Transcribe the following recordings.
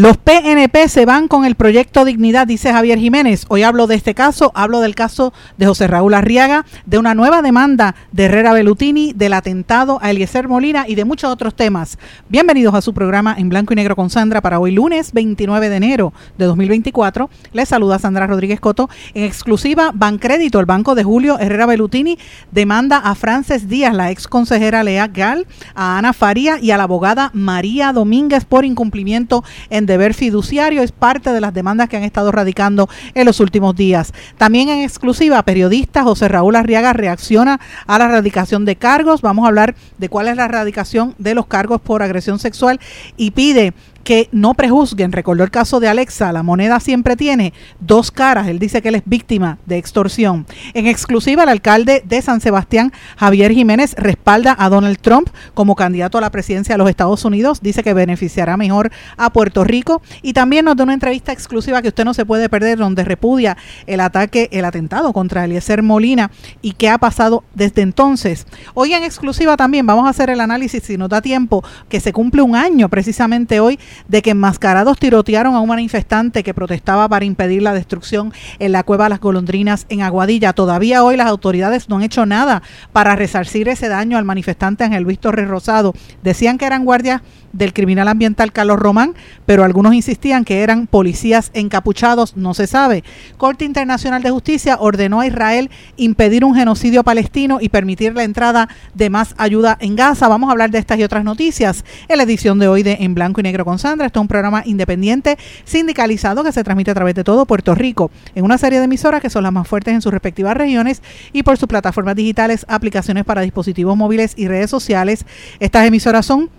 Los PNP se van con el proyecto Dignidad, dice Javier Jiménez. Hoy hablo de este caso, hablo del caso de José Raúl Arriaga, de una nueva demanda de Herrera Belutini, del atentado a Eliezer Molina y de muchos otros temas. Bienvenidos a su programa en blanco y negro con Sandra para hoy lunes 29 de enero de 2024. Les saluda Sandra Rodríguez Coto. En exclusiva, Bancrédito, el banco de Julio Herrera Belutini, demanda a Frances Díaz, la ex consejera Lea Gal, a Ana Faría y a la abogada María Domínguez por incumplimiento en deber fiduciario es parte de las demandas que han estado radicando en los últimos días. También en exclusiva, periodista José Raúl Arriaga reacciona a la erradicación de cargos. Vamos a hablar de cuál es la erradicación de los cargos por agresión sexual y pide que no prejuzguen. Recordó el caso de Alexa, la moneda siempre tiene dos caras. Él dice que él es víctima de extorsión. En exclusiva, el alcalde de San Sebastián, Javier Jiménez, respalda a Donald Trump como candidato a la presidencia de los Estados Unidos. Dice que beneficiará mejor a Puerto Rico. Y también nos da una entrevista exclusiva que usted no se puede perder, donde repudia el ataque, el atentado contra Eliezer Molina y qué ha pasado desde entonces. Hoy en exclusiva también vamos a hacer el análisis, si nos da tiempo, que se cumple un año precisamente hoy de que enmascarados tirotearon a un manifestante que protestaba para impedir la destrucción en la cueva Las Golondrinas en Aguadilla. Todavía hoy las autoridades no han hecho nada para resarcir ese daño al manifestante Ángel Luis Torres Rosado. Decían que eran guardias del criminal ambiental Carlos Román, pero algunos insistían que eran policías encapuchados, no se sabe. Corte Internacional de Justicia ordenó a Israel impedir un genocidio palestino y permitir la entrada de más ayuda en Gaza. Vamos a hablar de estas y otras noticias en la edición de hoy de En Blanco y Negro con Sandra. Esto es un programa independiente sindicalizado que se transmite a través de todo Puerto Rico en una serie de emisoras que son las más fuertes en sus respectivas regiones y por sus plataformas digitales, aplicaciones para dispositivos móviles y redes sociales. Estas emisoras son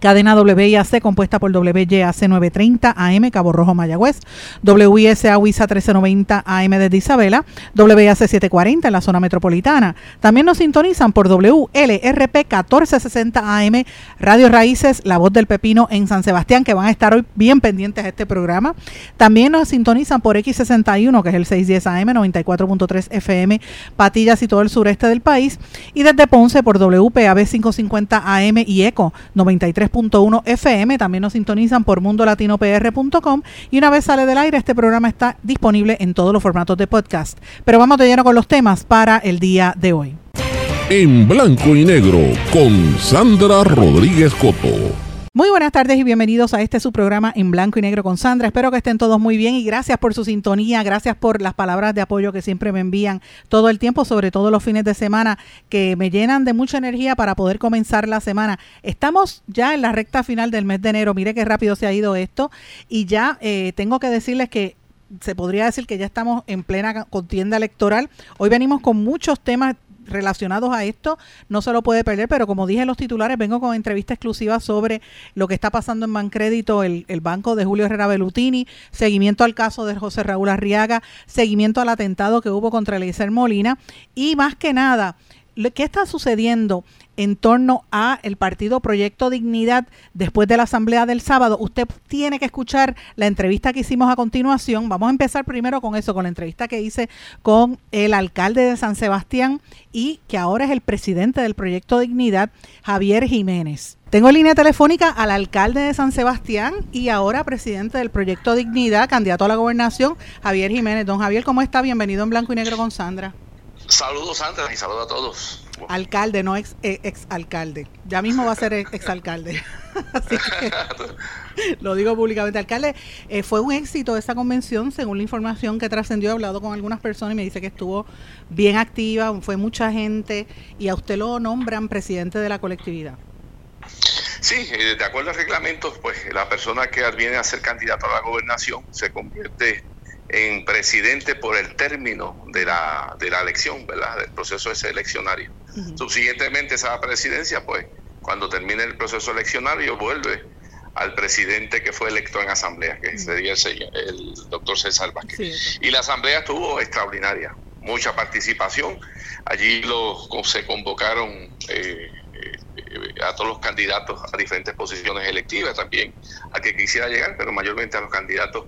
Cadena WIAC compuesta por WYAC 930 AM Cabo Rojo Mayagüez, WISA WISA 1390 AM desde Isabela, WIAC 740 en la zona metropolitana. También nos sintonizan por WLRP 1460 AM Radio Raíces, La Voz del Pepino en San Sebastián, que van a estar hoy bien pendientes a este programa. También nos sintonizan por X61, que es el 610 AM 94.3 FM, Patillas y todo el sureste del país. Y desde Ponce por WPAB 550 AM y ECO 93 uno FM. También nos sintonizan por mundolatinopr.com. Y una vez sale del aire, este programa está disponible en todos los formatos de podcast. Pero vamos de lleno con los temas para el día de hoy. En blanco y negro con Sandra Rodríguez Coto. Muy buenas tardes y bienvenidos a este su programa en blanco y negro con Sandra. Espero que estén todos muy bien y gracias por su sintonía, gracias por las palabras de apoyo que siempre me envían todo el tiempo, sobre todo los fines de semana, que me llenan de mucha energía para poder comenzar la semana. Estamos ya en la recta final del mes de enero, mire qué rápido se ha ido esto y ya eh, tengo que decirles que se podría decir que ya estamos en plena contienda electoral. Hoy venimos con muchos temas relacionados a esto, no se lo puede perder, pero como dije los titulares, vengo con entrevista exclusiva sobre lo que está pasando en Bancrédito, el, el banco de Julio Herrera Belutini, seguimiento al caso de José Raúl Arriaga, seguimiento al atentado que hubo contra Eliezer Molina y más que nada, ¿qué está sucediendo en torno a el partido Proyecto Dignidad después de la asamblea del sábado. Usted tiene que escuchar la entrevista que hicimos a continuación. Vamos a empezar primero con eso, con la entrevista que hice con el alcalde de San Sebastián y que ahora es el presidente del Proyecto Dignidad, Javier Jiménez. Tengo en línea telefónica al alcalde de San Sebastián y ahora presidente del Proyecto Dignidad, candidato a la gobernación, Javier Jiménez. Don Javier, ¿cómo está? Bienvenido en Blanco y Negro con Sandra. Saludos, Sandra, y saludos a todos. Alcalde, no ex, eh, ex alcalde. Ya mismo va a ser ex alcalde. Así que lo digo públicamente. Alcalde, eh, fue un éxito esa convención, según la información que trascendió. He hablado con algunas personas y me dice que estuvo bien activa, fue mucha gente y a usted lo nombran presidente de la colectividad. Sí, eh, de acuerdo al reglamento, pues la persona que viene a ser candidato a la gobernación se convierte en presidente por el término de la, de la elección, ¿verdad? Del proceso Subsiguientemente, esa presidencia, pues, cuando termine el proceso eleccionario, vuelve al presidente que fue electo en asamblea, que sería el, el doctor César Vázquez. y la asamblea estuvo extraordinaria, mucha participación. Allí los, se convocaron eh, eh, a todos los candidatos a diferentes posiciones electivas, también a que quisiera llegar, pero mayormente a los candidatos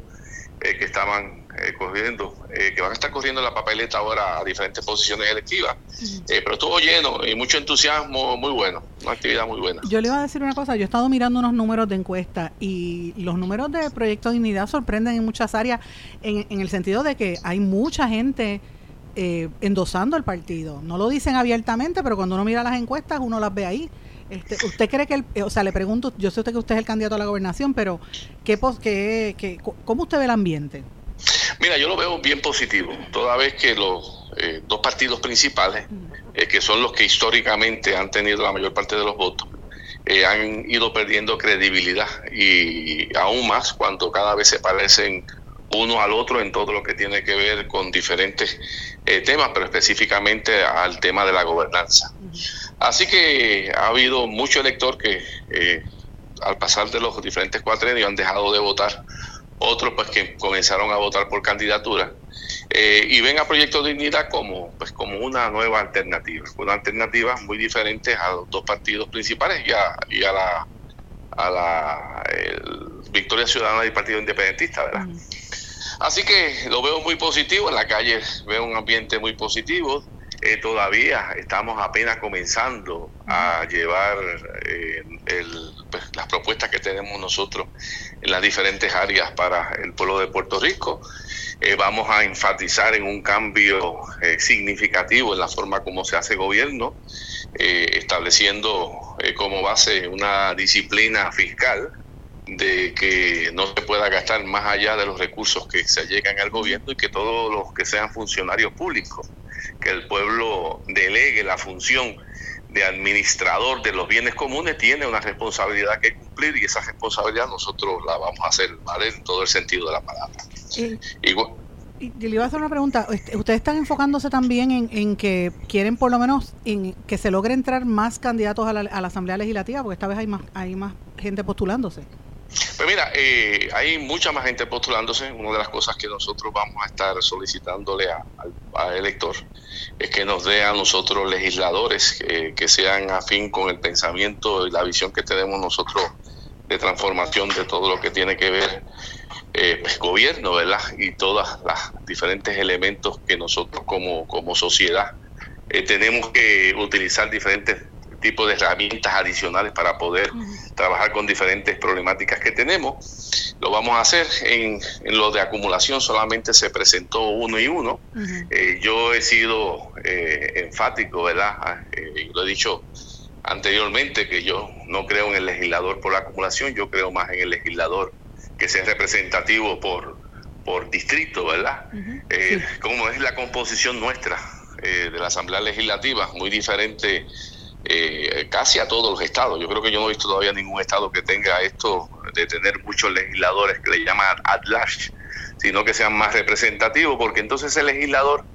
eh, que estaban eh, corriendo, eh, que van a estar corriendo la papeleta ahora a diferentes posiciones electivas. pero estuvo lleno y mucho entusiasmo, muy bueno, una actividad muy buena. Yo le iba a decir una cosa, yo he estado mirando unos números de encuesta y los números de Proyecto Dignidad sorprenden en muchas áreas, en, en el sentido de que hay mucha gente endosando el partido. No lo dicen abiertamente, pero cuando uno mira las encuestas uno las ve ahí. Este, ¿Usted cree que, el, o sea, le pregunto, yo sé usted que usted es el candidato a la gobernación, pero ¿qué, qué, qué, ¿cómo usted ve el ambiente? Mira, yo lo veo bien positivo, toda vez que los eh, dos partidos principales, eh, que son los que históricamente han tenido la mayor parte de los votos, eh, han ido perdiendo credibilidad y aún más cuando cada vez se parecen uno al otro en todo lo que tiene que ver con diferentes temas, pero específicamente al tema de la gobernanza. Así que ha habido mucho elector que eh, al pasar de los diferentes cuatrenios han dejado de votar, otros pues que comenzaron a votar por candidatura eh, y ven a Proyecto Dignidad como pues como una nueva alternativa, una alternativa muy diferente a los dos partidos principales y a, y a la a la Victoria Ciudadana y Partido Independentista, ¿verdad? Así que lo veo muy positivo, en la calle veo un ambiente muy positivo, eh, todavía estamos apenas comenzando a llevar eh, pues, las propuestas que tenemos nosotros en las diferentes áreas para el pueblo de Puerto Rico. Eh, vamos a enfatizar en un cambio significativo en la forma como se hace gobierno, estableciendo como base una disciplina fiscal de que no se pueda gastar más allá de los recursos que se llegan al gobierno y que todos los que sean funcionarios públicos que el pueblo delegue la función de administrador de los bienes comunes tiene una responsabilidad que cumplir y esa responsabilidad nosotros la vamos a hacer ¿vale? en todo el sentido de la palabra. Y, le iba a hacer una pregunta. ¿Ustedes están enfocándose también en, que quieren por lo menos en que se logre entrar más candidatos a la, a la Asamblea Legislativa? Porque esta vez hay más, hay más gente postulándose. Pues mira, eh, hay mucha más gente postulándose. Una de las cosas que nosotros vamos a estar solicitándole al elector es que nos dé a nosotros legisladores que sean afín con el pensamiento y la visión que tenemos nosotros de transformación de todo lo que tiene que ver eh, pues, gobierno, ¿verdad? Y todos los diferentes elementos que nosotros como, como sociedad eh, tenemos que utilizar diferentes tipo de herramientas adicionales para poder trabajar con diferentes problemáticas que tenemos. Lo vamos a hacer en, lo de acumulación, solamente se presentó uno y uno. Eh, yo he sido eh, enfático, ¿verdad? Ah, eh, lo he dicho anteriormente que yo no creo en el legislador por la acumulación, yo creo más en el legislador que sea representativo por, por distrito, ¿verdad? Como es la composición nuestra de la Asamblea Legislativa, muy diferente eh, casi a todos los estados. Yo creo que yo no he visto todavía ningún estado que tenga esto de tener muchos legisladores que le llaman at large, sino que sean más representativos, porque entonces el legislador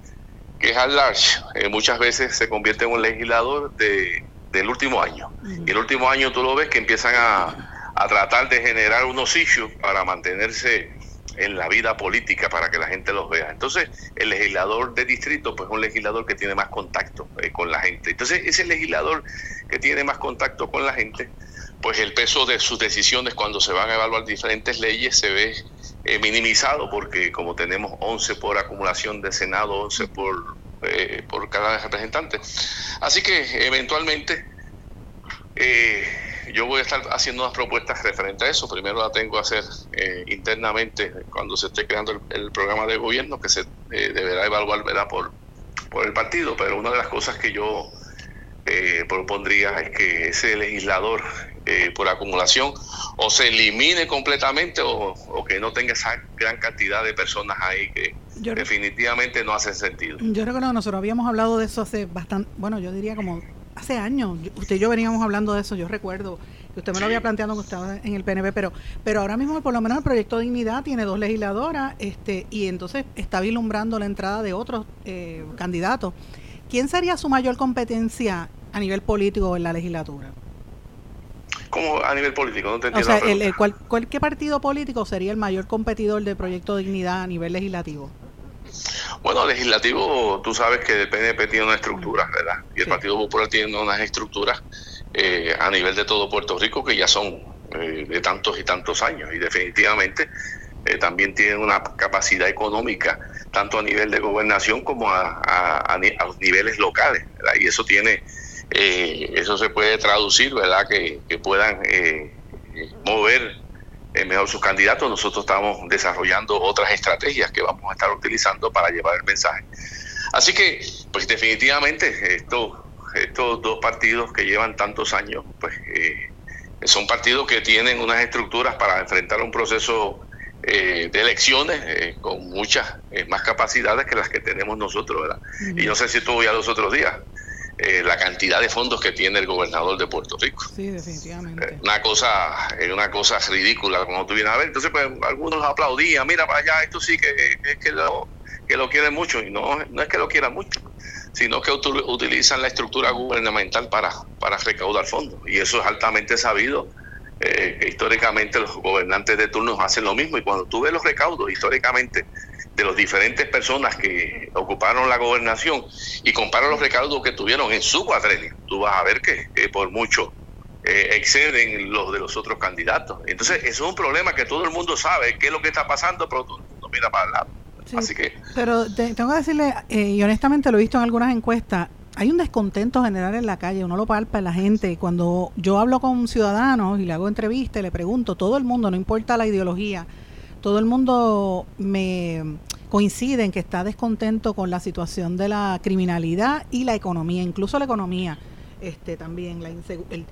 que es at large eh, muchas veces se convierte en un legislador de, del último año. Y el último año tú lo ves que empiezan a, a tratar de generar unos issues para mantenerse en la vida política para que la gente los vea. Entonces, el legislador de distrito, pues es un legislador que tiene más contacto eh, con la gente. Entonces, ese legislador que tiene más contacto con la gente, pues el peso de sus decisiones cuando se van a evaluar diferentes leyes se ve eh, minimizado porque como tenemos 11 por acumulación de Senado, 11 por, eh, por cada representante. Así que eventualmente... Eh, yo voy a estar haciendo unas propuestas referente a eso. Primero la tengo que hacer eh, internamente cuando se esté creando el, programa de gobierno que se eh, deberá evaluar ¿verdad? Por, por el partido. Pero una de las cosas que yo eh, propondría es que ese legislador por acumulación o se elimine completamente o, que no tenga esa gran cantidad de personas ahí que definitivamente no hacen sentido. Yo recuerdo que nosotros habíamos hablado de eso hace bastante, bueno, yo diría como hace años, usted y yo veníamos hablando de eso, yo recuerdo que usted me lo había planteado cuando estaba en el PNP, pero, pero ahora mismo por lo menos el proyecto Dignidad tiene dos legisladoras este, y entonces está vislumbrando la entrada de otros eh, candidatos. ¿Quién sería su mayor competencia a nivel político en la legislatura? como a nivel político, no te entiendo. O sea, el, ¿cuál, ¿qué partido político sería el mayor competidor del proyecto Dignidad a nivel legislativo? Bueno, legislativo, tú sabes que el PNP tiene una estructura, ¿verdad? Y el Partido Popular tiene unas estructuras eh, a nivel de todo Puerto Rico que ya son eh, de tantos y tantos años. Y definitivamente eh, también tienen una capacidad económica, tanto a nivel de gobernación como a, a, los niveles locales. Y eso tiene, eso se puede traducir, ¿verdad? Que, que puedan mover eh, mejor sus candidatos. Nosotros estamos desarrollando otras estrategias que vamos a estar utilizando para llevar el mensaje. Así que, pues definitivamente, estos, estos dos partidos que llevan tantos años, pues eh, son partidos que tienen unas estructuras para enfrentar un proceso eh, de elecciones con muchas más capacidades que las que tenemos nosotros, ¿verdad? Y no sé si estuvo ya los otros días. Eh, la cantidad de fondos que tiene el gobernador de Puerto Rico. Sí, definitivamente. Eh, una cosa, es una cosa ridícula, como tú vienes a ver. Entonces, pues algunos aplaudían, mira para allá, esto sí que, que lo, que lo quieren mucho. Y no, no es que lo quieran mucho, sino que utilizan la estructura gubernamental para, para recaudar fondos. Y eso es altamente sabido. Eh, que históricamente los gobernantes de turno hacen lo mismo y cuando tú ves los recaudos históricamente de las diferentes personas que ocuparon la gobernación y compara los recaudos que tuvieron en su cuadrenio, tú vas a ver que, por mucho eh, exceden los de los otros candidatos. Entonces, eso es un problema que todo el mundo sabe qué es lo que está pasando, pero todo el mundo mira para el lado. Así que... Pero tengo que decirle, eh, y honestamente lo he visto en algunas encuestas, hay un descontento general en la calle, uno lo palpa en la gente. Cuando yo hablo con ciudadanos y le hago entrevistas, le pregunto, todo el mundo, no importa la ideología, todo el mundo me coincide en que está descontento con la situación de la criminalidad y la economía, incluso la economía. Este, también la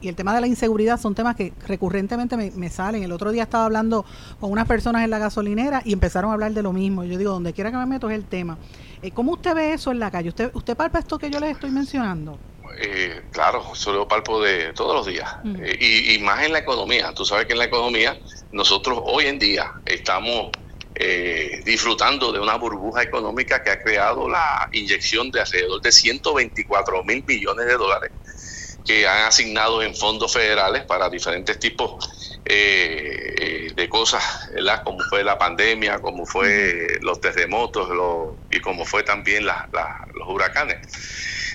y el tema de la inseguridad son temas que recurrentemente me, salen. El otro día estaba hablando con unas personas en la gasolinera y empezaron a hablar de lo mismo. Yo digo, donde quiera que me meto es el tema. Eh, ¿Cómo usted ve eso en la calle? ¿Usted, usted palpa esto que yo les estoy mencionando? Eh, claro, eso lo palpo de todos los días. Eh, y, y, más en la economía. Tú sabes que en la economía nosotros hoy en día estamos eh, disfrutando de una burbuja económica que ha creado la inyección de alrededor de 124 mil millones de dólares que han asignado en fondos federales para diferentes tipos eh, de cosas, como fue la pandemia, como fue los terremotos y como fue también los huracanes.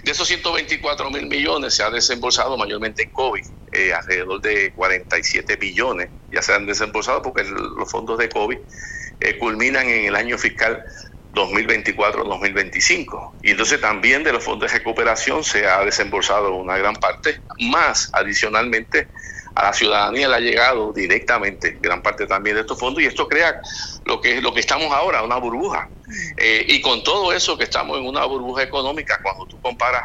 De esos 124 mil millones se ha desembolsado mayormente en COVID, eh, alrededor de 47 billones ya se han desembolsado porque los fondos de COVID eh, culminan en el año fiscal 2024-2025. Y entonces también de los fondos de recuperación se ha desembolsado una gran parte, más adicionalmente a la ciudadanía le ha llegado directamente gran parte también de estos fondos y esto crea lo que es lo que estamos ahora, una burbuja. Eh, y con todo eso que estamos en una burbuja económica, cuando tú comparas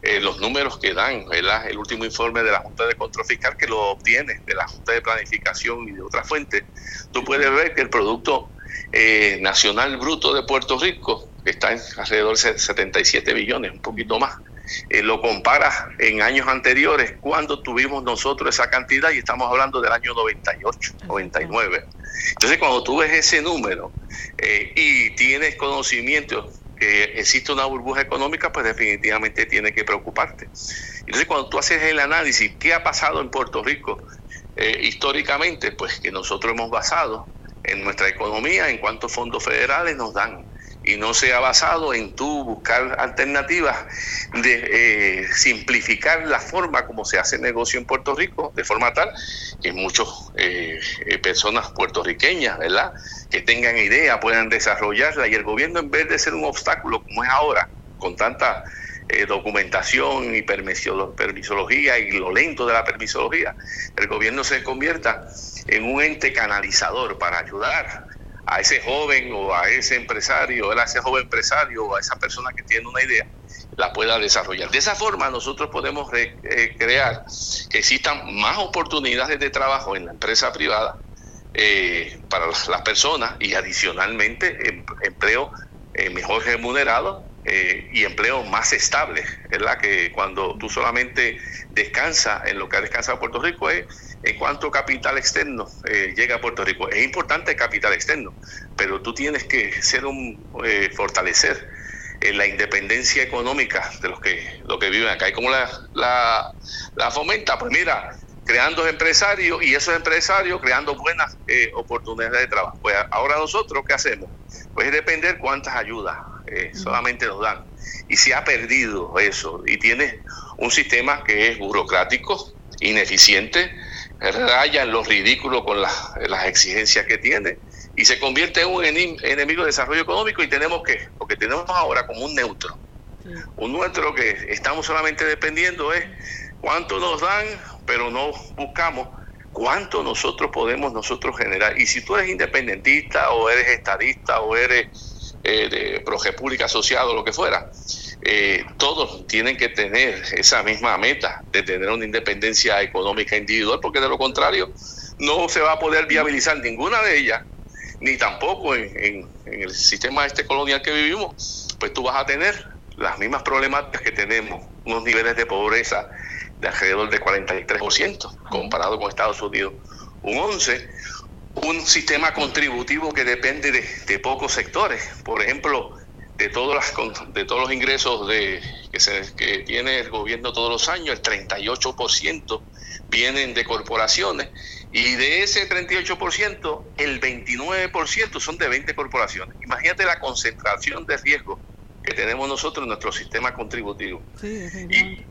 eh, los números que dan, el último informe de la Junta de Control Fiscal que lo obtiene de la Junta de Planificación y de otras fuentes, tú puedes ver que el Producto eh, Nacional Bruto de Puerto Rico, que está en alrededor de 77 billones, un poquito más, eh, lo compara en años anteriores, cuando tuvimos nosotros esa cantidad, y estamos hablando del año 98, 99. Entonces, cuando tú ves ese número y tienes conocimiento que existe una burbuja económica, pues definitivamente tiene que preocuparte. Entonces, cuando tú haces el análisis, ¿qué ha pasado en Puerto Rico eh, históricamente? Pues que nosotros hemos basado en nuestra economía en cuántos fondos federales nos dan y no se ha basado en tú buscar alternativas de eh, simplificar la forma como se hace negocio en Puerto Rico, de forma tal que muchas eh, personas puertorriqueñas, ¿verdad?, que tengan idea, puedan desarrollarla y el gobierno en vez de ser un obstáculo como es ahora, con tanta eh, documentación y permisología y lo lento de la permisología, el gobierno se convierta en un ente canalizador para ayudar a ese joven o a ese empresario, a ese joven empresario o a esa persona que tiene una idea, la pueda desarrollar. De esa forma nosotros podemos eh, crear que existan más oportunidades de trabajo en la empresa privada eh, para las personas y adicionalmente em, empleo eh, mejor remunerado y empleo más estable, ¿verdad? Que cuando tú solamente descansas en lo que ha descansado Puerto Rico es en cuanto capital externo llega a Puerto Rico. Es importante el capital externo, pero tú tienes que ser un fortalecer la independencia económica de los que, los que viven acá. ¿Y cómo la, la, la fomenta? Pues mira, creando empresarios y esos empresarios creando buenas eh, oportunidades de trabajo. Pues ahora nosotros, ¿qué hacemos? Pues depender cuántas ayudas eh, solamente nos dan. Y se ha perdido eso y tiene un sistema que es burocrático, ineficiente, raya en los ridículos con las, las exigencias que tiene y se convierte en un enemigo de desarrollo económico y tenemos que, porque tenemos ahora como un neutro. Un neutro que estamos solamente dependiendo es cuánto nos dan, pero no buscamos cuánto nosotros podemos nosotros generar. Y si tú eres independentista o eres estadista o eres eh, de Proje Pública asociado lo que fuera, eh, todos tienen que tener esa misma meta de tener una independencia económica individual, porque de lo contrario no se va a poder viabilizar ninguna de ellas, ni tampoco en, el sistema este colonial que vivimos, pues tú vas a tener las mismas problemáticas que tenemos, unos niveles de pobreza de alrededor de 43%, comparado con Estados Unidos. Un 11%, un sistema contributivo que depende de, pocos sectores, por ejemplo, de todos, las, de todos los ingresos de, que, se, que tiene el gobierno todos los años, el 38% vienen de corporaciones y de ese 38%, el 29% son de 20 corporaciones. Imagínate la concentración de riesgo que tenemos nosotros en nuestro sistema contributivo. Sí, y,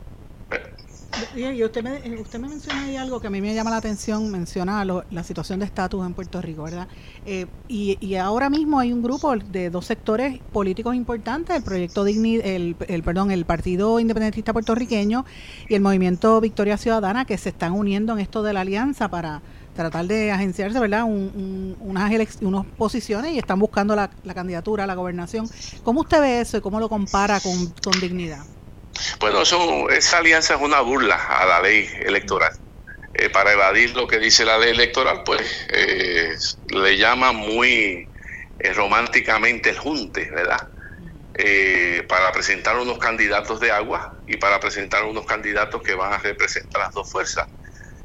y usted me, eh, usted me menciona ahí algo que a mí me llama la atención, menciona la situación de estatus en Puerto Rico, ¿verdad? Eh, y, y, ahora mismo hay un grupo de dos sectores políticos importantes, el proyecto Digni, el, perdón, el Partido Independentista Puertorriqueño y el Movimiento Victoria Ciudadana, que se están uniendo en esto de la alianza para tratar de agenciarse, ¿verdad? unas, unas posiciones y están buscando la, la candidatura a la gobernación. ¿Cómo usted ve eso y cómo lo compara con, con dignidad? Bueno, esa alianza es una burla a la ley electoral. Eh, para evadir lo que dice la ley electoral, pues eh, le llama muy eh, románticamente el junte, ¿verdad? para presentar unos candidatos de agua y para presentar unos candidatos que van a representar las dos fuerzas,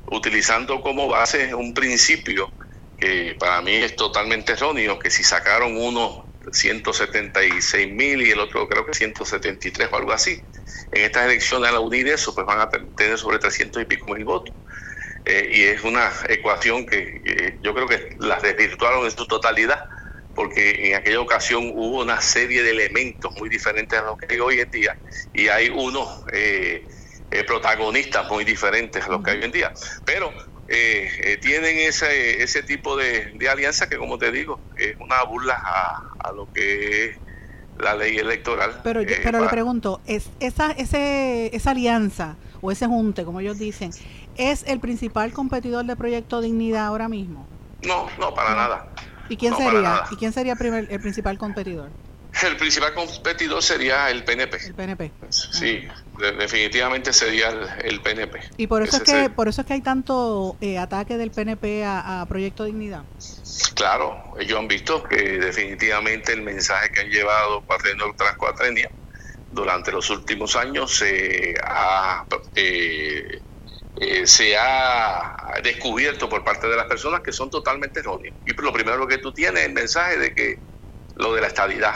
utilizando como base un principio que para mí es totalmente erróneo, que si sacaron uno 176 mil y el otro creo que 173 o algo así. En estas elecciones al unir eso, pues van a tener sobre 300 y pico mil votos. Eh, y es una ecuación que yo creo que las desvirtuaron en su totalidad, porque en aquella ocasión hubo una serie de elementos muy diferentes a los que hay hoy en día, y hay unos eh, eh, protagonistas muy diferentes a los que hay hoy en día. Pero eh, eh, tienen ese, ese tipo de, alianza que, como te digo, es una burla a, lo que es la ley electoral. Pero, eh, pero le pregunto, ¿es esa, ese, esa alianza o ese junte, como ellos dicen, es el principal competidor del Proyecto Dignidad ahora mismo? No, no, para nada. ¿Y quién sería? ¿Y quién sería el principal competidor? El principal competidor sería el PNP. El PNP. Sí, definitivamente sería el, PNP. Y por eso es que por eso es que hay tanto eh, ataque del PNP a, Proyecto Dignidad. Claro, ellos han visto que definitivamente el mensaje que han llevado cuatrenio tras cuatrenio durante los últimos años se ha eh, eh, se ha descubierto por parte de las personas que son totalmente erróneos. Y lo primero que tú tienes es el mensaje de que lo de la estabilidad.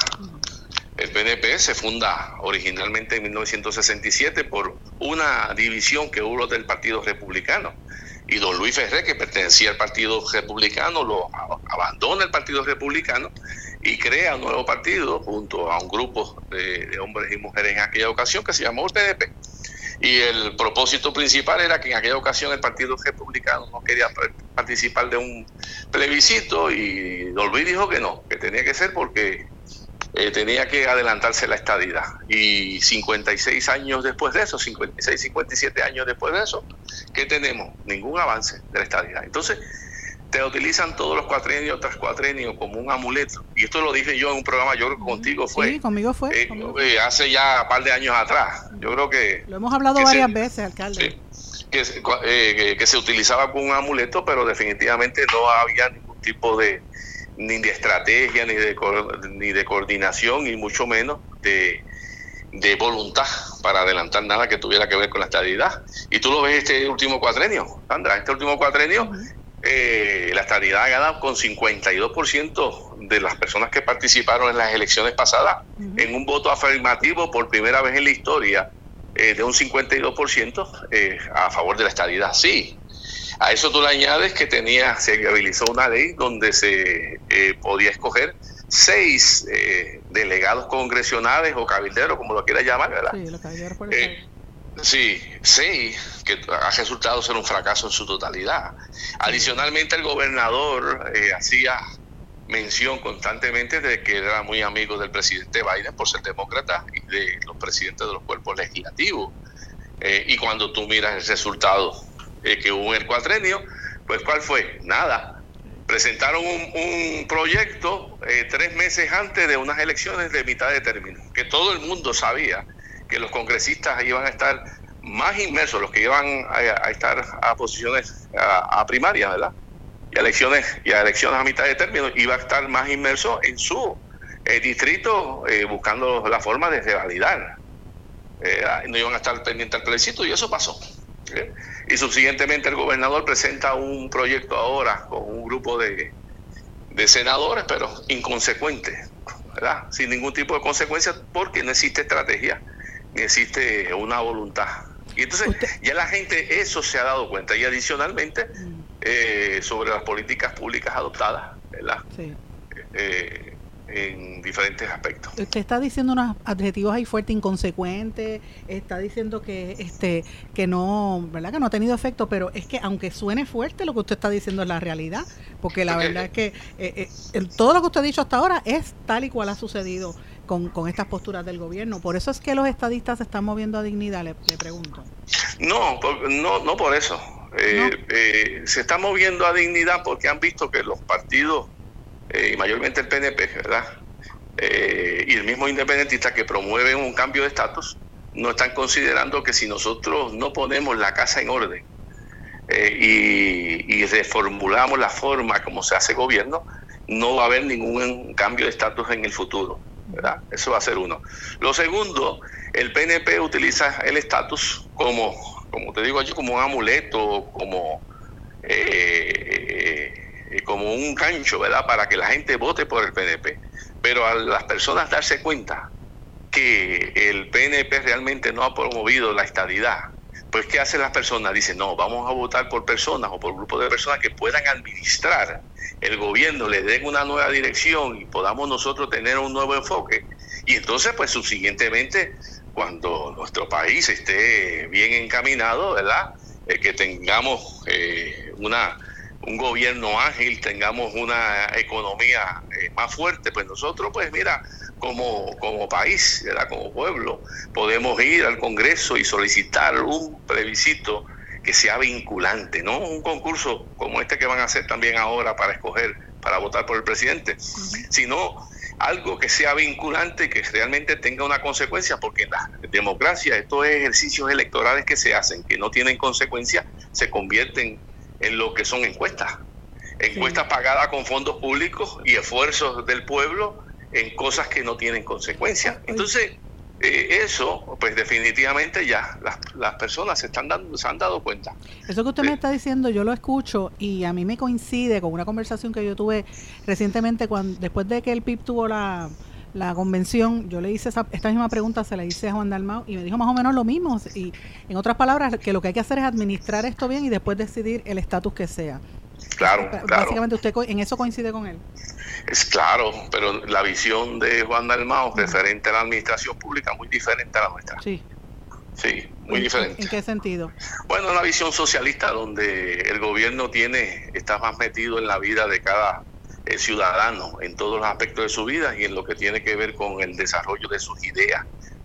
El PNP se funda originalmente en 1967 por una división que hubo del Partido Republicano. Y don Luis Ferré, que pertenecía al Partido Republicano, lo abandona el Partido Republicano y crea un nuevo partido junto a un grupo de, hombres y mujeres en aquella ocasión que se llamó el PNP. Y el propósito principal era que en aquella ocasión el Partido Republicano no quería participar de un plebiscito y Don Luis dijo que no, que tenía que ser porque eh, tenía que adelantarse la estadidad. Y 56 años después de eso, 56, 57 años después de eso, ¿qué tenemos? Ningún avance de la estadidad. Entonces, te utilizan todos los cuatrenios tras cuatrenios como un amuleto. Y esto lo dije yo en un programa, yo creo que contigo fue. Sí, conmigo fue. Eh, eh, hace ya un par de años atrás. Yo creo que... Lo hemos hablado varias veces, alcalde. que, que, se utilizaba como un amuleto, pero definitivamente no había ningún tipo de ni de estrategia, ni de, ni de coordinación, y mucho menos de, de voluntad para adelantar nada que tuviera que ver con la estabilidad. Y tú lo ves este último cuatrenio, Sandra, este último cuatrenio, eh, la estabilidad ha ganado con 52% de las personas que participaron en las elecciones pasadas en un voto afirmativo por primera vez en la historia eh, de un 52% eh, a favor de la estabilidad. Sí, A eso tú le añades que tenía, se viabilizó una ley donde se eh, podía escoger seis eh, delegados congresionales o cabilderos, como lo quiera llamar, ¿verdad? Sí, los cabilderos por eh, Sí, seis, que ha resultado ser un fracaso en su totalidad. Adicionalmente, el gobernador hacía mención constantemente de que era muy amigo del presidente Biden por ser demócrata y de los presidentes de los cuerpos legislativos. y cuando tú miras el resultado eh, que hubo en el cuatrenio, pues ¿cuál fue? Nada. Presentaron un, proyecto eh, tres meses antes de unas elecciones de mitad de término, que todo el mundo sabía que los congresistas iban a estar más inmersos, los que iban a, estar a posiciones a, primarias, ¿verdad? Y a elecciones y a elecciones a mitad de término, iba a estar más inmerso en su eh, distrito buscando la forma de revalidar. no iban a estar pendientes al plebiscito y eso pasó. Y subsiguientemente el gobernador presenta un proyecto ahora con un grupo de, senadores, pero inconsecuente, ¿verdad? Sin ningún tipo de consecuencia porque no existe estrategia, ni existe una voluntad. Y entonces ya la gente eso se ha dado cuenta y adicionalmente mm. eh, sobre las políticas públicas adoptadas, ¿verdad? Sí. Eh, en diferentes aspectos. Usted está diciendo unos adjetivos ahí fuertes, inconsecuentes, está diciendo que este que no, ¿verdad? Que no ha tenido efecto, pero es que aunque suene fuerte, lo que usted está diciendo es la realidad, porque la verdad es que eh, eh, todo lo que usted ha dicho hasta ahora es tal y cual ha sucedido con, con estas posturas del gobierno. Por eso es que los estadistas se están moviendo a dignidad, le, pregunto. No, no, no por eso. Eh, se están moviendo a dignidad porque han visto que los partidos eh, y mayormente el PNP, ¿verdad? Eh, y el mismo independentista que promueve un cambio de estatus, no están considerando que si nosotros no ponemos la casa en orden eh, y, reformulamos la forma como se hace gobierno, no va a haber ningún cambio de estatus en el futuro. ¿verdad? Eso va a ser uno. Lo segundo, el PNP utiliza el estatus como, como te digo yo, como un amuleto, como eh, como un gancho, ¿verdad? Para que la gente vote por el PNP. Pero a las personas darse cuenta que el PNP realmente no ha promovido la estadidad, pues ¿qué hacen las personas? Dicen, no, vamos a votar por personas o por grupos de personas que puedan administrar el gobierno, le den una nueva dirección y podamos nosotros tener un nuevo enfoque. Y entonces, pues subsiguientemente, cuando nuestro país esté bien encaminado, ¿verdad? Eh, que tengamos eh, una un gobierno ágil, tengamos una economía eh, más fuerte, pues nosotros, pues mira, como, como país, como pueblo, podemos ir al Congreso y solicitar un plebiscito que sea vinculante, no un concurso como este que van a hacer también ahora para escoger, para votar por el presidente, sino algo que sea vinculante, que realmente tenga una consecuencia, porque en la democracia estos ejercicios electorales que se hacen, que no tienen consecuencia, se convierten en lo que son encuestas. Encuestas pagadas con fondos públicos y esfuerzos del pueblo en cosas que no tienen consecuencias. Entonces, eh, eso, pues definitivamente ya las, las personas se están dando, se han dado cuenta. Eso que usted me está diciendo, yo lo escucho y a mí me coincide con una conversación que yo tuve recientemente cuando después de que el PIB tuvo la, la convención, yo le hice esa, esta misma pregunta, se la hice a Juan Dalmau y me dijo más o menos lo mismo. Y en otras palabras, que lo que hay que hacer es administrar esto bien y después decidir el estatus que sea. Claro, Básicamente usted en eso coincide con él. Es claro, pero la visión de Juan Dalmau referente a la administración pública muy diferente a la nuestra. Sí. Sí, muy diferente. ¿En qué sentido? Bueno, una visión socialista donde el gobierno tiene está más metido en la vida de cada eh, ciudadano en todos los aspectos de su vida y en lo que tiene que ver con el desarrollo de sus ideas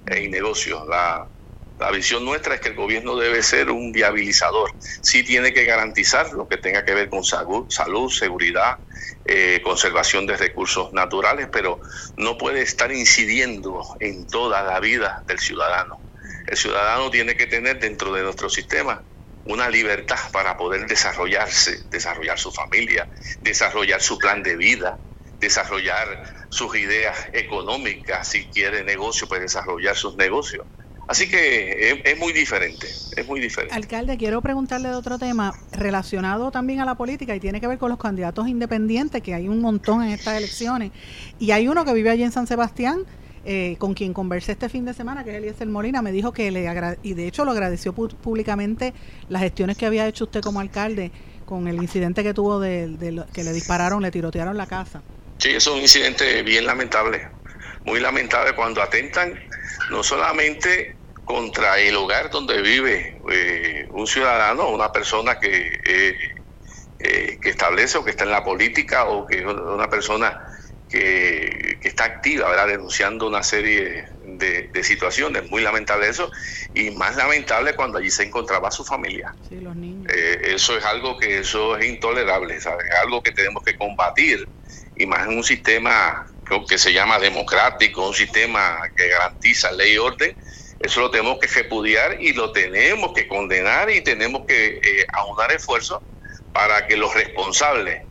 y negocios. La, la visión nuestra es que el gobierno debe ser un viabilizador. Sí tiene que garantizar lo que tenga que ver con salud, salud seguridad, eh, conservación de recursos naturales, pero no puede estar incidiendo en toda la vida del ciudadano. El ciudadano tiene que tener dentro de nuestro sistema una libertad para poder desarrollarse, desarrollar su familia, desarrollar su plan de vida, desarrollar sus ideas económicas, si quiere negocio, pues desarrollar sus negocios. Así que es, muy diferente, es muy diferente. Alcalde, quiero preguntarle de otro tema relacionado también a la política y tiene que ver con los candidatos independientes, que hay un montón en estas elecciones. Y hay uno que vive allí en San Sebastián, eh, con quien conversé este fin de semana, que es Eliezer Molina, me dijo que le y de hecho lo agradeció públicamente las gestiones que había hecho usted como alcalde con el incidente que tuvo de, que le dispararon, le tirotearon la casa. Sí, es un incidente bien lamentable, muy lamentable cuando atentan no solamente contra el hogar donde vive eh, un ciudadano, una persona que, eh, eh, que establece o que está en la política o que es una persona que, está activa, ¿verdad? denunciando una serie de, situaciones. Muy lamentable eso. Y más lamentable cuando allí se encontraba su familia. Sí, los niños. Eh, eso es algo que eso es intolerable, ¿sabes? Es algo que tenemos que combatir. Y más en un sistema que se llama democrático, un sistema que garantiza ley y orden. Eso lo tenemos que repudiar y lo tenemos que condenar y tenemos que eh, aunar esfuerzos para que los responsables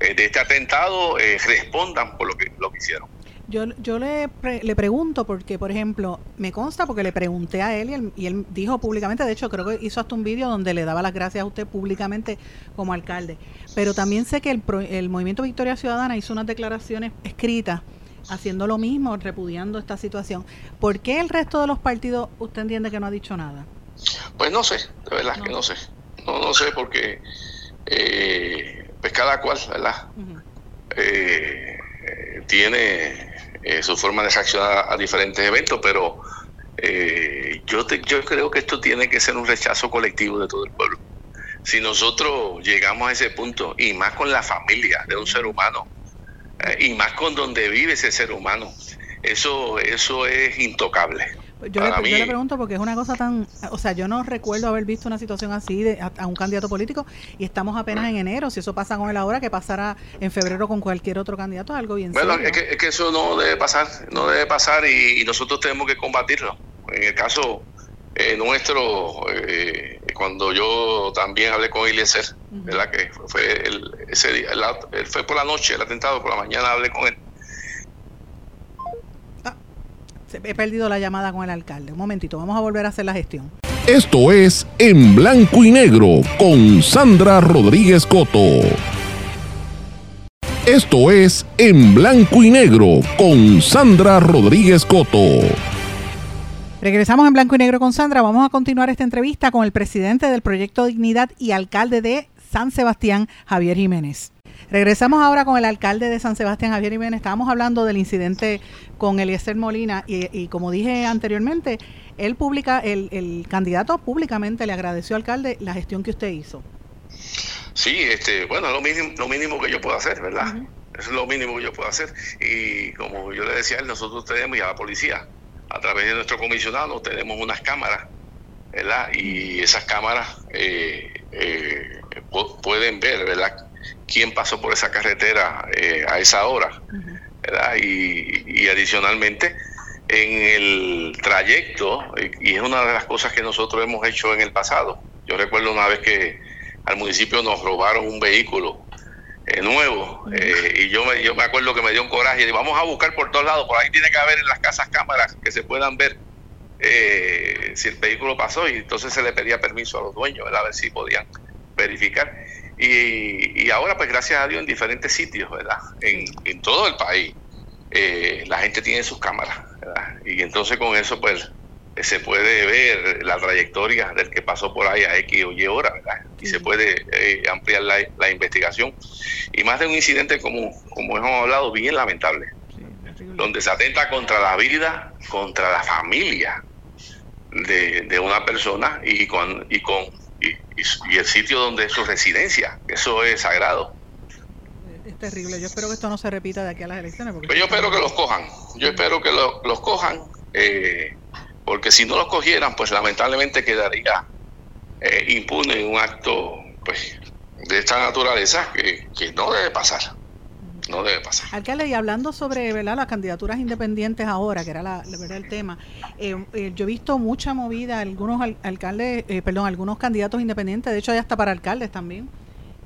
eh, de este atentado eh, respondan por lo que, lo que hicieron. Yo, yo le, le pregunto porque, por ejemplo, me consta porque le pregunté a él y, él dijo públicamente, de hecho creo que hizo hasta un vídeo donde le daba las gracias a usted públicamente como alcalde, pero también sé que el, el Movimiento Victoria Ciudadana hizo unas declaraciones escritas haciendo lo mismo, repudiando esta situación. ¿Por qué el resto de los partidos usted entiende que no ha dicho nada? Pues no sé, de verdad que no sé. No, no sé porque eh, pues cada cual, ¿verdad? Eh, tiene eh, su forma de reaccionar a diferentes eventos, pero eh, yo, yo creo que esto tiene que ser un rechazo colectivo de todo el pueblo. Si nosotros llegamos a ese punto, y más con la familia de un ser humano, y más con donde vive ese ser humano, eso, eso es intocable. Yo le, yo le, pregunto porque es una cosa tan, o sea, yo no recuerdo haber visto una situación así de, a, un candidato político y estamos apenas en enero. Si eso pasa con él ahora, que pasará en febrero con cualquier otro candidato, algo bien. Bueno, es que, es que, eso no debe pasar, no debe pasar y, nosotros tenemos que combatirlo. En el caso eh, nuestro, eh, cuando yo también hablé con Eliezer, ¿verdad? Que fue el, ese día, fue por la noche el atentado, por la mañana hablé con él he perdido la llamada con el alcalde. Un momentito, vamos a volver a hacer la gestión. Esto es En Blanco y Negro con Sandra Rodríguez Coto. Esto es En Blanco y Negro con Sandra Rodríguez Coto. Regresamos en Blanco y Negro con Sandra. Vamos a continuar esta entrevista con el presidente del Proyecto Dignidad y alcalde de San Sebastián, Javier Jiménez. Regresamos ahora con el alcalde de San Sebastián, Javier Jiménez. Estábamos hablando del incidente con Eliezer Molina y, como dije anteriormente, él publica, el, candidato públicamente le agradeció al alcalde la gestión que usted hizo. Sí, este, bueno, lo mínimo, lo mínimo que yo puedo hacer, ¿verdad? es lo mínimo que yo puedo hacer. Y como yo le decía a él, nosotros tenemos, y a la policía, a través de nuestro comisionado, tenemos unas cámaras, ¿verdad? Y esas cámaras eh, eh, pueden ver, ¿verdad? Quién pasó por esa carretera eh, a esa hora. Y, adicionalmente, en el trayecto, y es una de las cosas que nosotros hemos hecho en el pasado. Yo recuerdo una vez que al municipio nos robaron un vehículo eh, nuevo eh, y yo me, yo me acuerdo que me dio un coraje y vamos a buscar por todos lados, por ahí tiene que haber en las casas cámaras que se puedan ver si el vehículo pasó y entonces se le pedía permiso a los dueños, a ver si podían verificar. Y, ahora, pues gracias a Dios, en diferentes sitios, ¿verdad? En, todo el país, eh, la gente tiene sus cámaras, ¿verdad? Y entonces con eso, pues, se puede ver la trayectoria del que pasó por ahí a X o Y hora, ¿verdad? Y se puede eh, ampliar la, investigación. Y más de un incidente como, como hemos hablado, bien lamentable, donde se atenta contra la vida, contra la familia de, de una persona y con, y con y, el sitio donde es su residencia. Eso es sagrado. Es terrible. Yo espero que esto no se repita de aquí a las elecciones. Porque pues yo espero que los cojan. Yo espero que los cojan. Eh, porque si no los cogieran, pues lamentablemente quedaría eh, impune un acto pues de esta naturaleza que, que no debe pasar no debe pasar. Alcalde, y hablando sobre ¿verdad? las candidaturas independientes ahora, que era la, verdad el tema, eh, eh, yo he visto mucha movida, algunos alcaldes, eh, perdón, algunos candidatos independientes, de hecho hay hasta para alcaldes también,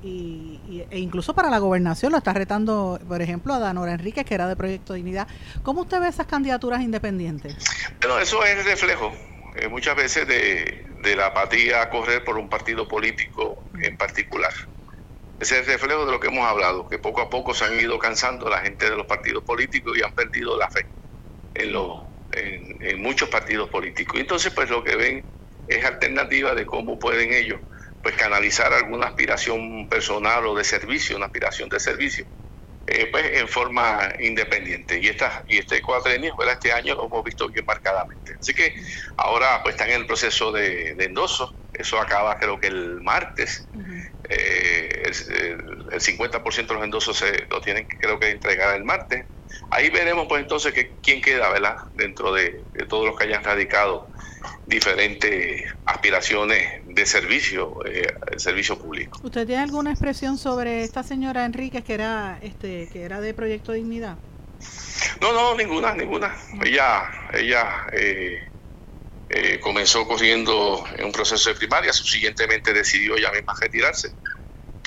y, e incluso para la gobernación lo está retando, por ejemplo, a Danora Enríquez, que era de Proyecto Dignidad. ¿Cómo usted ve esas candidaturas independientes? Bueno, eso es el reflejo muchas veces de, de la apatía a correr por un partido político en particular. Es el reflejo de lo que hemos hablado, que poco a poco se han ido cansando la gente de los partidos políticos y han perdido la fe en, los, en, muchos partidos políticos. Entonces, pues lo que ven es alternativa de cómo pueden ellos pues canalizar alguna aspiración personal o de servicio, una aspiración de servicio, eh, pues en forma independiente. Y esta, y este cuatrenio, este año lo hemos visto bien marcadamente. Así que ahora pues están en el proceso de, endoso, eso acaba creo que el martes. Eh, el, 50% de los endosos se lo tienen creo que entregar el martes. Ahí veremos pues entonces que, quién queda, ¿verdad? Dentro de, todos los que hayan radicado diferentes aspiraciones de servicio, eh, servicio público. ¿Usted tiene alguna expresión sobre esta señora Enríquez que era este que era de Proyecto Dignidad? No, no, ninguna, ninguna. Ella, ella eh, eh, comenzó corriendo en un proceso de primaria, subsiguientemente decidió ya misma retirarse.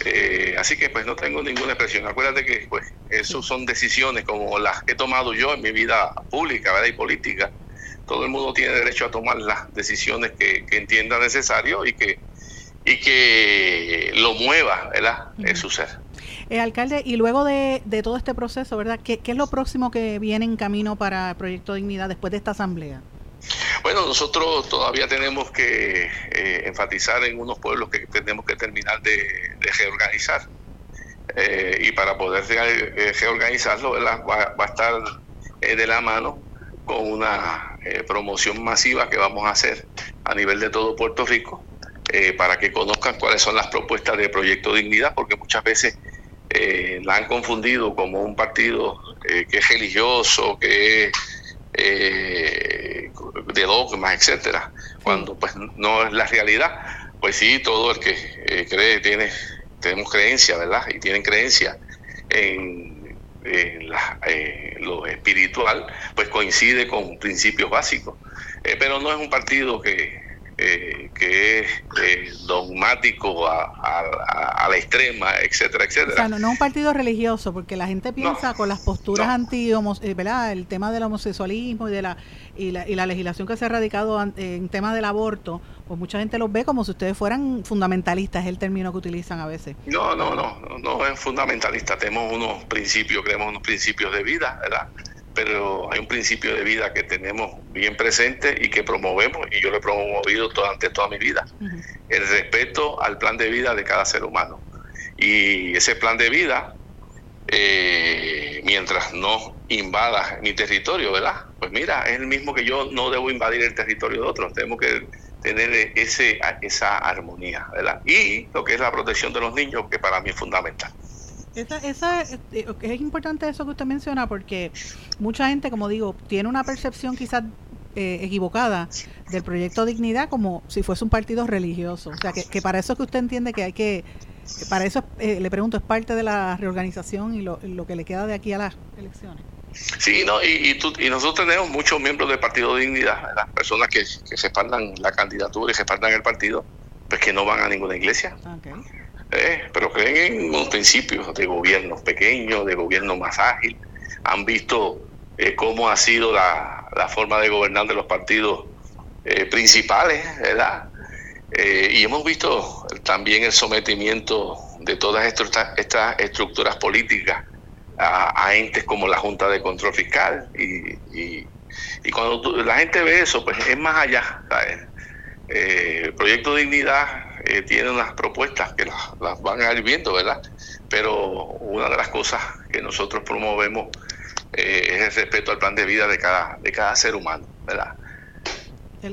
Eh, así que pues no tengo ninguna expresión. Acuérdate que pues eso son decisiones como las que he tomado yo en mi vida pública ¿verdad? y política. Todo el mundo tiene derecho a tomar las decisiones que, entienda necesario y que y que lo mueva, ¿verdad? En su ser. Eh, alcalde, y luego de, de, todo este proceso, ¿verdad? ¿Qué, ¿Qué, es lo próximo que viene en camino para el Proyecto Dignidad después de esta asamblea? Bueno, nosotros todavía tenemos que eh, enfatizar en unos pueblos que tenemos que terminar de, reorganizar. Eh, y para poder eh, reorganizarlo, Va, a estar de la mano con una promoción masiva que vamos a hacer a nivel de todo Puerto Rico para que conozcan cuáles son las propuestas de Proyecto Dignidad, porque muchas veces la han confundido como un partido que es religioso, que es eh, de dogmas, etcétera, cuando pues no es la realidad. Pues sí, todo el que eh, cree tiene, tenemos creencia, ¿verdad? Y tienen creencia en, eh, lo espiritual, pues coincide con principios básicos. Eh, pero no es un partido que, eh, que es eh, dogmático a, la extrema, etcétera, etcétera. O sea, no, es un partido religioso, porque la gente piensa con las posturas anti eh, ¿verdad? El tema del homosexualismo y de la y la, y la legislación que se ha radicado en tema del aborto, pues mucha gente los ve como si ustedes fueran fundamentalistas, es el término que utilizan a veces. No, no, no, no, no es fundamentalista, tenemos unos principios, creemos unos principios de vida, ¿verdad? Pero hay un principio de vida que tenemos bien presente y que promovemos, y yo lo he promovido durante toda mi vida, el respeto al plan de vida de cada ser humano. Y ese plan de vida, eh, mientras no invada mi territorio, ¿verdad? Pues mira, es el mismo que yo no debo invadir el territorio de otros, tenemos que tener ese, esa armonía, ¿verdad? Y lo que es la protección de los niños, que para mí es fundamental. Esa, esa, eh, es importante eso que usted menciona porque mucha gente, como digo, tiene una percepción quizás eh, equivocada del proyecto Dignidad como si fuese un partido religioso. O sea, que, para eso que usted entiende que hay que, para eso, eh, le pregunto, es parte de la reorganización y lo, lo, que le queda de aquí a las elecciones. Sí, no, y, y, nosotros tenemos muchos miembros del Partido Dignidad, las personas que, que respaldan la candidatura y respaldan el partido, pues que no van a ninguna iglesia. Okay. Eh, pero creen en unos principios de gobierno pequeño, de gobierno más ágil. Han visto eh, cómo ha sido la, forma de gobernar de los partidos eh, principales, ¿verdad? y hemos visto también el sometimiento de todas estas, estas estructuras políticas a, entes como la Junta de Control Fiscal. Y, y, cuando la gente ve eso, pues es más allá. el proyecto de Dignidad eh, tiene unas propuestas que las, van a ir viendo, ¿verdad? Pero una de las cosas que nosotros promovemos eh, es el respeto al plan de vida de cada, de cada ser humano, ¿verdad?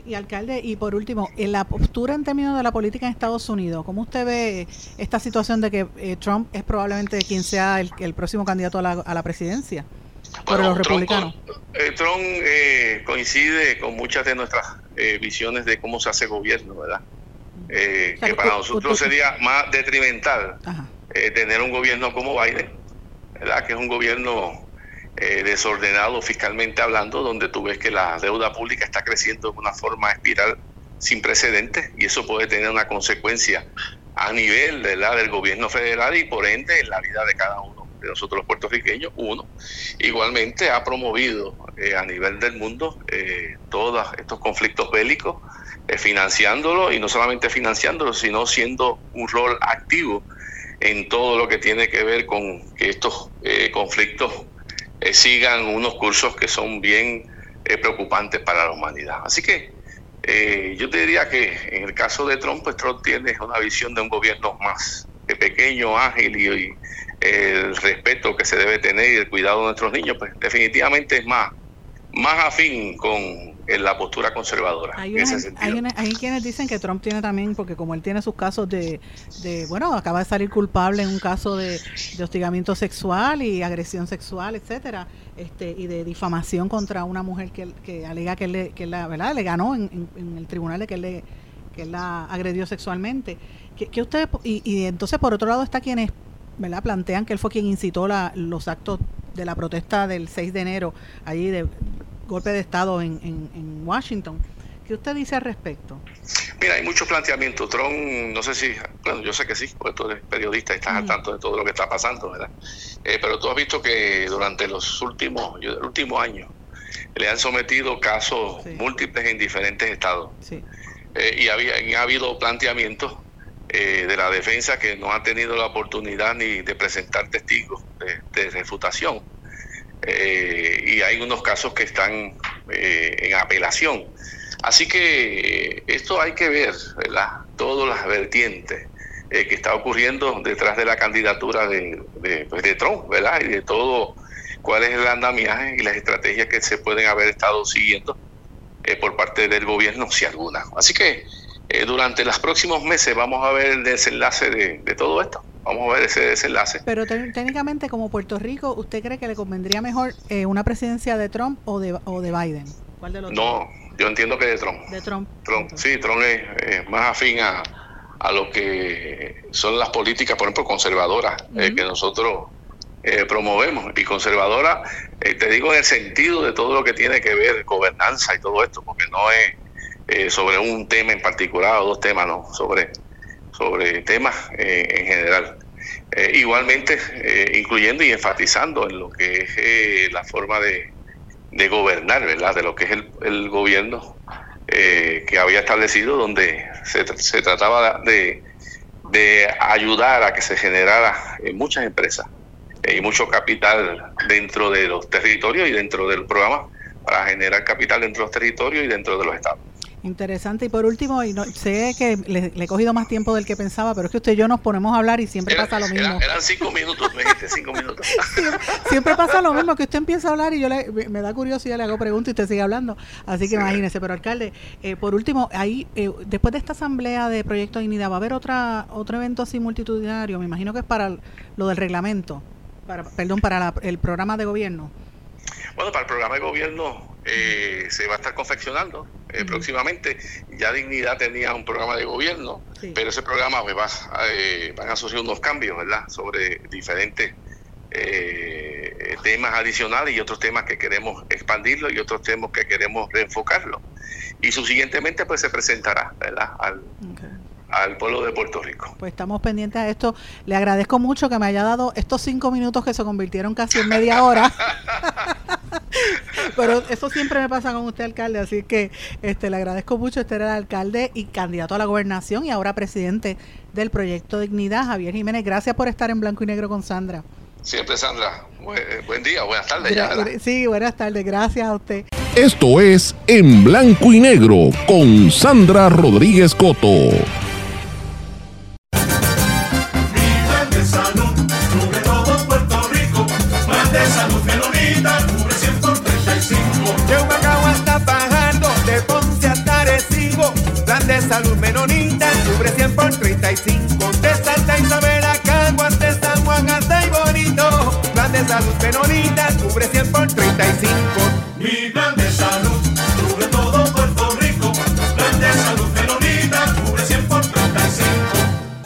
y alcalde, y por último, en la postura en términos de la política en Estados Unidos, ¿cómo usted ve esta situación de que eh, Trump es probablemente quien sea el, el próximo candidato a la, a la presidencia? por los republicanos. Trump, coincide con muchas de nuestras visiones de cómo se hace gobierno, ¿verdad? Eh, que para nosotros sería más detrimental eh, tener un gobierno como Biden, ¿verdad? que es un gobierno eh, desordenado fiscalmente hablando, donde tú ves que la deuda pública está creciendo de una forma espiral sin precedentes y eso puede tener una consecuencia a nivel ¿verdad? del gobierno federal y por ende en la vida de cada uno de nosotros los puertorriqueños, uno. Igualmente ha promovido a nivel del mundo todos estos conflictos bélicos eh, financiándolo y no solamente financiándolo, sino siendo un rol activo en todo lo que tiene que ver con que estos eh, conflictos eh, sigan unos cursos que son bien preocupantes para la humanidad. Así que yo te diría que en el caso de Trump, pues Trump tiene una visión de un gobierno más pequeño, ágil y, el respeto que se debe tener y el cuidado de nuestros niños, pues definitivamente es más, más afín con la postura conservadora. Hay, hay, quienes dicen que Trump tiene también, porque como él tiene sus casos de, de bueno, acaba de salir culpable en un caso de, hostigamiento sexual y agresión sexual, etcétera, este, y de difamación contra una mujer que, que alega que él, le, que la verdad le ganó en, el tribunal de que él, le, que la agredió sexualmente. Que, que usted y, y entonces por otro lado está quienes ¿verdad? plantean que él fue quien incitó la, los actos de la protesta del 6 de enero, allí de golpe de Estado en, en, Washington. ¿Qué usted dice al respecto? Mira, hay muchos planteamientos. Trump, no sé si, bueno, yo sé que sí, porque tú eres periodista y estás al tanto de todo lo que está pasando, ¿verdad? Eh, pero tú has visto que durante los últimos, el último año le han sometido casos múltiples en diferentes estados. Sí. Eh, y había, ha habido planteamientos eh, de la defensa que no ha tenido la oportunidad ni de presentar testigos de, refutación. Eh, y hay unos casos que están eh, en apelación. Así que esto hay que ver, ¿verdad? Todas las vertientes que está ocurriendo detrás de la candidatura de, pues, de Trump, ¿verdad? Y de todo cuál es el andamiaje y las estrategias que se pueden haber estado siguiendo por parte del gobierno, si alguna. Así que eh, durante los próximos meses vamos a ver el desenlace de, todo esto. Vamos a ver ese desenlace. Pero técnicamente, como Puerto Rico, ¿usted cree que le convendría mejor eh, una presidencia de Trump o de, o de Biden? ¿Cuál de los No, yo entiendo que de Trump. De Trump. Trump. Sí, Trump es, más afín a, a, lo que son las políticas, por ejemplo, conservadoras eh, que nosotros promovemos. Y conservadora, te digo en el sentido de todo lo que tiene que ver gobernanza y todo esto, porque no es eh, sobre un tema en particular o dos temas, no, sobre, sobre temas eh, en general. Eh, igualmente, incluyendo y enfatizando en lo que es la forma de, de, gobernar, ¿verdad? De lo que es el, el gobierno que había establecido, donde se, se trataba de, de ayudar a que se generara muchas empresas y mucho capital dentro de los territorios y dentro del programa para generar capital dentro de los territorios y dentro de los estados. Interesante. Y por último, y no, sé que le, he cogido más tiempo del que pensaba, pero es que usted y yo nos ponemos a hablar y siempre pasa lo mismo. eran cinco minutos, me dijiste cinco minutos. siempre, pasa lo mismo, que usted empieza a hablar y yo le, me da curiosidad, le hago preguntas y usted sigue hablando. Así que imagínese. Pero alcalde, eh, por último, ahí eh, después de esta asamblea de Proyecto Dignidad, ¿va a haber otra otro evento así multitudinario? Me imagino que es para lo del reglamento, para, perdón, para el programa de gobierno. Bueno, para el programa de gobierno eh, se va a estar confeccionando eh, próximamente. Ya Dignidad tenía un programa de gobierno, pero ese programa pues, va, eh, van a surgir unos cambios, ¿verdad? Sobre diferentes temas adicionales y otros temas que queremos expandirlo y otros temas que queremos reenfocarlo. Y subsiguientemente pues se presentará, ¿verdad? Al, al pueblo de Puerto Rico. Pues estamos pendientes a esto. Le agradezco mucho que me haya dado estos cinco minutos que se convirtieron casi en media hora. Pero eso siempre me pasa con usted, alcalde, así que este le agradezco mucho. Este era el alcalde y candidato a la gobernación y ahora presidente del proyecto Dignidad, Javier Jiménez. Gracias por estar en blanco y negro con Sandra. Siempre, Sandra. Buen, día, buenas tardes. Ya, sí, buenas tardes. Gracias a usted. Esto es En Blanco y Negro con Sandra Rodríguez Coto. Salud menonita, cubre 100 por 35. De Santa Isabel a Caguas, de San Juan hasta y bonito. Plan de salud menonita, cubre 100 por 35.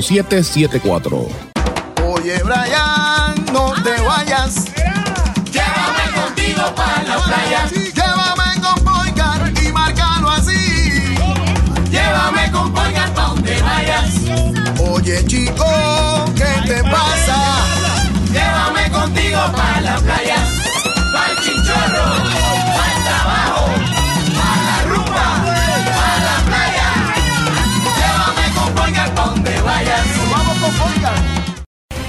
5774. Oye, Brian, no te ah, vayas. Llévame contigo para la playa. Llévame con Polgar y márcalo así. Llévame con Polgar donde vayas. Oye, chico, ¿qué te pasa? Llévame contigo para la playa.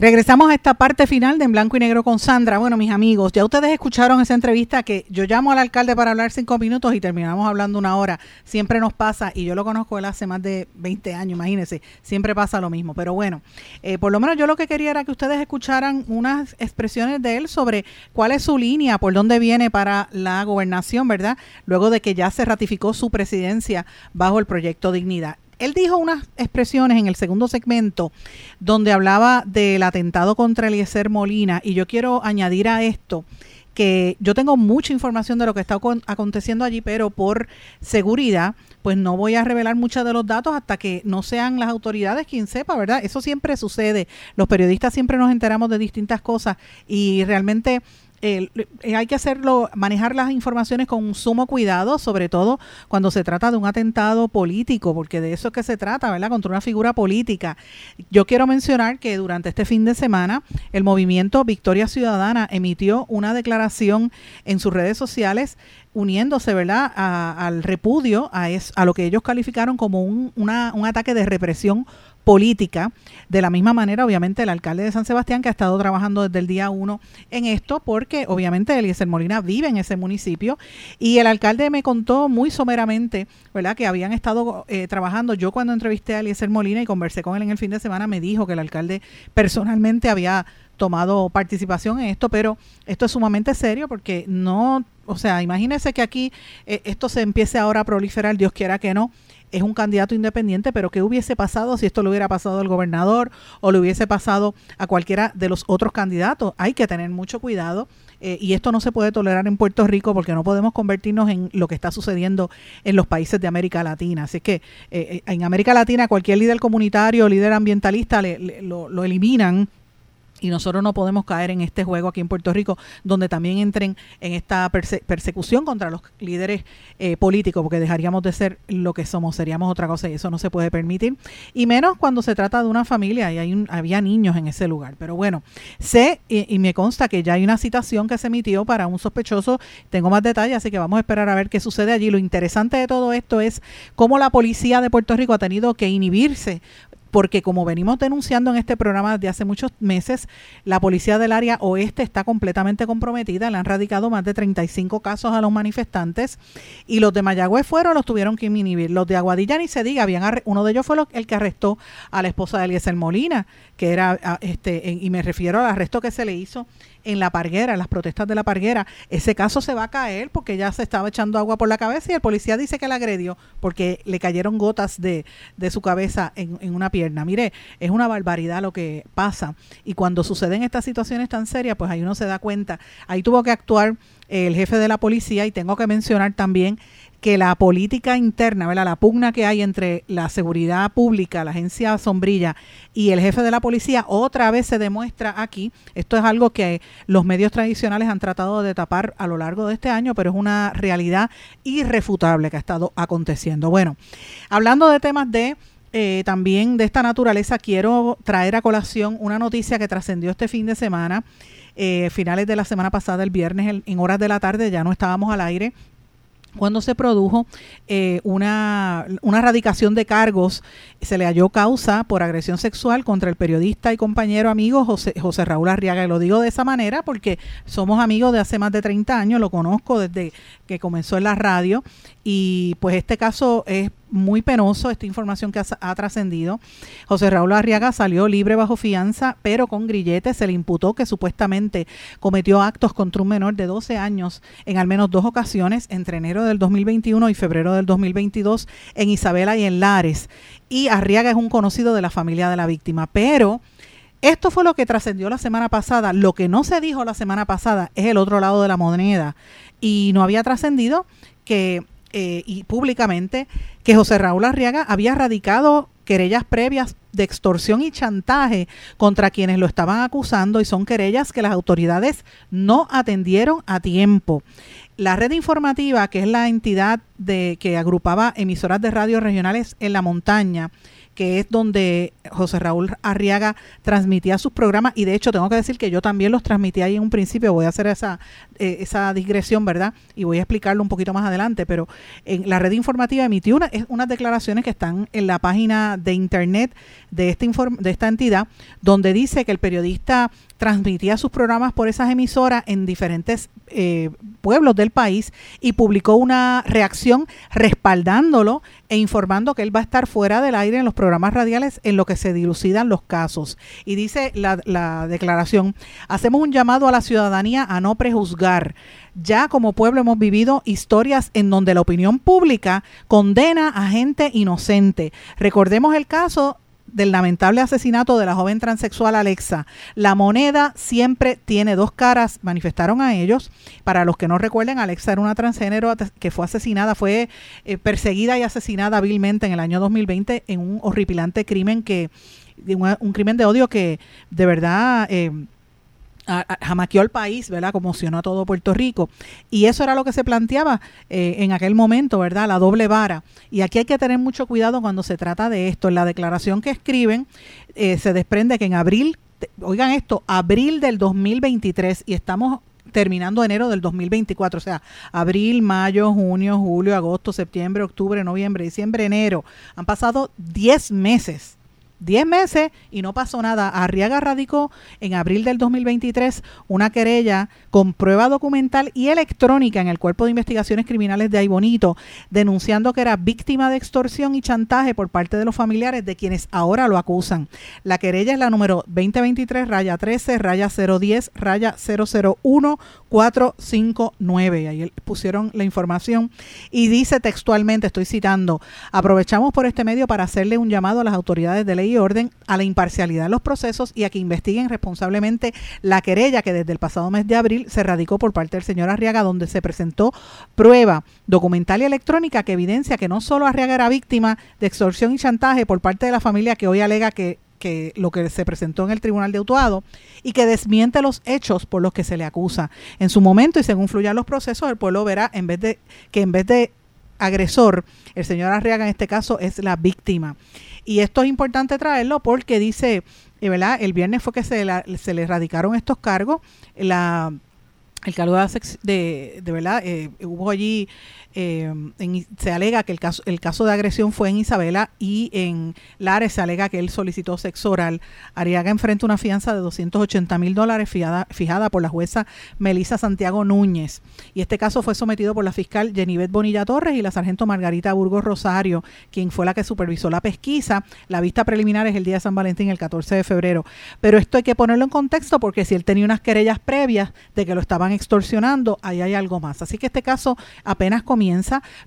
Regresamos a esta parte final de En Blanco y Negro con Sandra. Bueno, mis amigos, ya ustedes escucharon esa entrevista que yo llamo al alcalde para hablar cinco minutos y terminamos hablando una hora. Siempre nos pasa, y yo lo conozco él hace más de 20 años, imagínense, siempre pasa lo mismo. Pero bueno, eh, por lo menos yo lo que quería era que ustedes escucharan unas expresiones de él sobre cuál es su línea, por dónde viene para la gobernación, ¿verdad? Luego de que ya se ratificó su presidencia bajo el proyecto Dignidad. Él dijo unas expresiones en el segundo segmento donde hablaba del atentado contra Eliezer Molina y yo quiero añadir a esto que yo tengo mucha información de lo que está aconteciendo allí, pero por seguridad, pues no voy a revelar muchos de los datos hasta que no sean las autoridades quien sepa, ¿verdad? Eso siempre sucede. Los periodistas siempre nos enteramos de distintas cosas y realmente eh, hay que hacerlo, manejar las informaciones con sumo cuidado, sobre todo cuando se trata de un atentado político, porque de eso es que se trata, ¿verdad? Contra una figura política. Yo quiero mencionar que durante este fin de semana el movimiento Victoria Ciudadana emitió una declaración en sus redes sociales uniéndose, ¿verdad?, al repudio a, a lo que ellos calificaron como un, un ataque de represión política. De la misma manera, obviamente, el alcalde de San Sebastián, que ha estado trabajando desde el día uno en esto, porque obviamente Eliezer Molina vive en ese municipio. Y el alcalde me contó muy someramente, ¿verdad?, que habían estado eh, trabajando. Yo cuando entrevisté a Eliezer Molina y conversé con él en el fin de semana, me dijo que el alcalde personalmente había tomado participación en esto, pero esto es sumamente serio porque no, o sea, imagínese que aquí eh, esto se empiece ahora a proliferar, Dios quiera que no, es un candidato independiente, pero ¿qué hubiese pasado si esto le hubiera pasado al gobernador o le hubiese pasado a cualquiera de los otros candidatos? Hay que tener mucho cuidado eh, y esto no se puede tolerar en Puerto Rico porque no podemos convertirnos en lo que está sucediendo en los países de América Latina. Así que eh, eh, en América Latina cualquier líder comunitario, líder ambientalista, lo, lo eliminan y nosotros no podemos caer en este juego aquí en Puerto Rico, donde también entren en esta persecución contra los líderes eh, políticos, porque dejaríamos de ser lo que somos, seríamos otra cosa y eso no se puede permitir. Y menos cuando se trata de una familia y hay un, había niños en ese lugar. Pero bueno, sé y, y, me consta que ya hay una citación que se emitió para un sospechoso. Tengo más detalles, así que vamos a esperar a ver qué sucede allí. Lo interesante de todo esto es cómo la policía de Puerto Rico ha tenido que inhibirse porque como venimos denunciando en este programa desde hace muchos meses, la policía del área oeste está completamente comprometida, le han radicado más de 35 casos a los manifestantes y los de Mayagüez fueron, los tuvieron que inhibir. Los de Aguadilla ni se diga, habían uno de ellos fue el que arrestó a la esposa de Eliezer Molina, que era, este, y me refiero al arresto que se le hizo en la parguera, en las protestas de la parguera, ese caso se va a caer porque ya se estaba echando agua por la cabeza y el policía dice que la agredió porque le cayeron gotas de, de su cabeza en, en, una pierna. Mire, es una barbaridad lo que pasa y cuando suceden estas situaciones tan serias, pues ahí uno se da cuenta. Ahí tuvo que actuar el jefe de la policía y tengo que mencionar también que la política interna, ¿verdad? la pugna que hay entre la seguridad pública, la agencia sombrilla y el jefe de la policía, otra vez se demuestra aquí. Esto es algo que los medios tradicionales han tratado de tapar a lo largo de este año, pero es una realidad irrefutable que ha estado aconteciendo. Bueno, hablando de temas de eh, también de esta naturaleza, quiero traer a colación una noticia que trascendió este fin de semana. Eh, finales de la semana pasada, el viernes, en horas de la tarde, ya no estábamos al aire, cuando se produjo eh, una, una radicación de cargos, se le halló causa por agresión sexual contra el periodista y compañero amigo José, José Raúl Arriaga. Y lo digo de esa manera porque somos amigos de hace más de 30 años, lo conozco desde que comenzó en la radio y pues este caso es muy penoso, esta información que ha, trascendido. José Raúl Arriaga salió libre bajo fianza, pero con grilletes se le imputó que supuestamente cometió actos contra un menor de 12 años en al menos dos ocasiones entre enero del 2021 y febrero del 2022 en Isabela y en Lares. Y Arriaga es un conocido de la familia de la víctima, pero... Esto fue lo que trascendió la semana pasada. Lo que no se dijo la semana pasada es el otro lado de la moneda. Y no había trascendido que eh, y públicamente que José Raúl Arriaga había radicado querellas previas de extorsión y chantaje contra quienes lo estaban acusando y son querellas que las autoridades no atendieron a tiempo. La red informativa, que es la entidad de, que agrupaba emisoras de radio regionales en la montaña, que es donde José Raúl Arriaga transmitía sus programas y de hecho tengo que decir que yo también los transmití ahí en un principio, voy a hacer esa, eh, esa digresión, ¿verdad? Y voy a explicarlo un poquito más adelante, pero en la red informativa emitió una, unas declaraciones que están en la página de internet de, este de esta entidad, donde dice que el periodista transmitía sus programas por esas emisoras en diferentes eh, pueblos del país y publicó una reacción respaldándolo e informando que él va a estar fuera del aire en los programas radiales en lo que se dilucidan los casos. Y dice la, la declaración, hacemos un llamado a la ciudadanía a no prejuzgar. Ya como pueblo hemos vivido historias en donde la opinión pública condena a gente inocente. Recordemos el caso del lamentable asesinato de la joven transexual Alexa. La moneda siempre tiene dos caras, manifestaron a ellos. Para los que no recuerden, Alexa era una transgénero que fue asesinada, fue eh, perseguida y asesinada vilmente en el año 2020 en un horripilante crimen que, un, un crimen de odio que de verdad... Eh, jamaqueó el país, ¿verdad? Conmocionó a todo Puerto Rico. Y eso era lo que se planteaba eh, en aquel momento, ¿verdad? La doble vara. Y aquí hay que tener mucho cuidado cuando se trata de esto. En la declaración que escriben eh, se desprende que en abril, oigan esto, abril del 2023, y estamos terminando enero del 2024, o sea, abril, mayo, junio, julio, agosto, septiembre, octubre, noviembre, diciembre, enero. Han pasado 10 meses 10 meses y no pasó nada. Arriaga radicó en abril del 2023 una querella con prueba documental y electrónica en el Cuerpo de Investigaciones Criminales de Aybonito, denunciando que era víctima de extorsión y chantaje por parte de los familiares de quienes ahora lo acusan. La querella es la número 2023 raya 13 raya 010 raya 001 459. Ahí pusieron la información y dice textualmente, estoy citando, aprovechamos por este medio para hacerle un llamado a las autoridades de ley y orden a la imparcialidad de los procesos y a que investiguen responsablemente la querella que desde el pasado mes de abril se radicó por parte del señor Arriaga, donde se presentó prueba documental y electrónica que evidencia que no solo Arriaga era víctima de extorsión y chantaje por parte de la familia que hoy alega que que lo que se presentó en el Tribunal de Autuado y que desmiente los hechos por los que se le acusa. En su momento y según fluyan los procesos, el pueblo verá en vez de que en vez de agresor, el señor Arriaga en este caso es la víctima. Y esto es importante traerlo porque dice, eh, ¿verdad? El viernes fue que se, se le erradicaron estos cargos. La, el cargo de, de, verdad, eh, hubo allí eh, se alega que el caso, el caso de agresión fue en Isabela y en Lares se alega que él solicitó sexo oral. Ariaga enfrenta una fianza de 280 mil dólares fijada, fijada por la jueza Melisa Santiago Núñez. Y este caso fue sometido por la fiscal Jenibet Bonilla Torres y la sargento Margarita Burgos Rosario, quien fue la que supervisó la pesquisa. La vista preliminar es el día de San Valentín, el 14 de febrero. Pero esto hay que ponerlo en contexto porque si él tenía unas querellas previas de que lo estaban extorsionando, ahí hay algo más. Así que este caso apenas comienza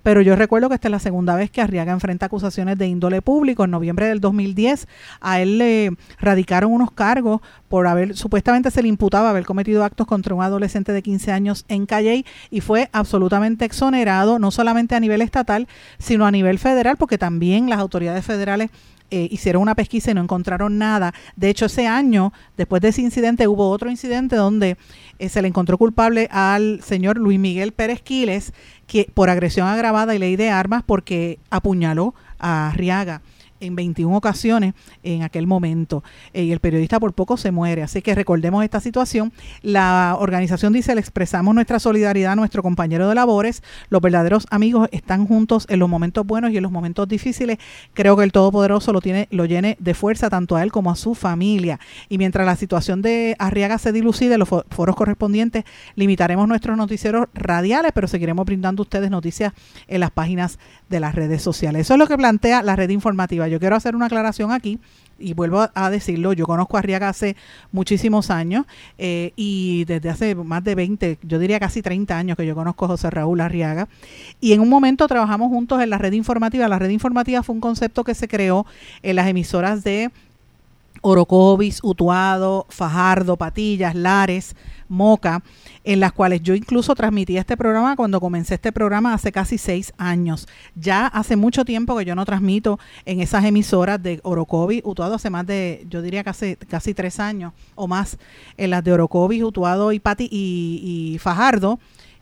pero yo recuerdo que esta es la segunda vez que Arriaga enfrenta acusaciones de índole público. En noviembre del 2010 a él le radicaron unos cargos por haber, supuestamente se le imputaba haber cometido actos contra un adolescente de 15 años en Calle y fue absolutamente exonerado, no solamente a nivel estatal, sino a nivel federal, porque también las autoridades federales eh, hicieron una pesquisa y no encontraron nada. De hecho, ese año, después de ese incidente, hubo otro incidente donde eh, se le encontró culpable al señor Luis Miguel Pérez Quiles que, por agresión agravada y ley de armas porque apuñaló a Riaga en 21 ocasiones en aquel momento eh, y el periodista por poco se muere. Así que recordemos esta situación. La organización dice, le expresamos nuestra solidaridad a nuestro compañero de labores. Los verdaderos amigos están juntos en los momentos buenos y en los momentos difíciles. Creo que el Todopoderoso lo tiene, lo llene de fuerza tanto a él como a su familia. Y mientras la situación de Arriaga se dilucide, los foros correspondientes, limitaremos nuestros noticieros radiales, pero seguiremos brindando a ustedes noticias en las páginas de las redes sociales. Eso es lo que plantea la red informativa. Yo quiero hacer una aclaración aquí y vuelvo a decirlo, yo conozco a Arriaga hace muchísimos años eh, y desde hace más de 20, yo diría casi 30 años que yo conozco a José Raúl Arriaga y en un momento trabajamos juntos en la red informativa. La red informativa fue un concepto que se creó en las emisoras de Orocovis, Utuado, Fajardo, Patillas, Lares, Moca, en las cuales yo incluso transmitía este programa cuando comencé este programa hace casi seis años. Ya hace mucho tiempo que yo no transmito en esas emisoras de Orocovis, Utuado, hace más de, yo diría casi, casi tres años o más, en las de Orocovis, Utuado y, Pati, y Fajardo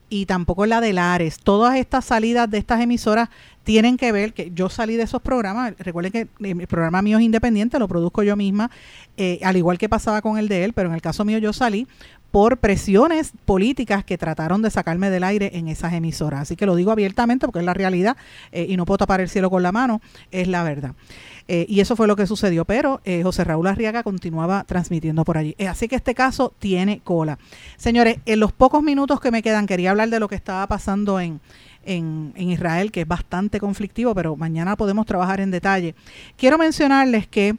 y tampoco en la de Lares. Todas estas salidas de estas emisoras tienen que ver, que yo salí de esos programas, recuerden que el programa mío es independiente, lo produzco yo misma, eh, al igual que pasaba con el de él, pero en el caso mío yo salí por presiones políticas que trataron de sacarme del aire en esas emisoras. Así que lo digo abiertamente porque es la realidad eh, y no puedo tapar el cielo con la mano, es la verdad. Eh, y eso fue lo que sucedió, pero eh, José Raúl Arriaga continuaba transmitiendo por allí. así que este caso tiene cola. Señores, en los pocos minutos que me quedan, quería hablar de lo que estaba pasando en, en, en, Israel, que es bastante conflictivo, pero mañana podemos trabajar en detalle. Quiero mencionarles que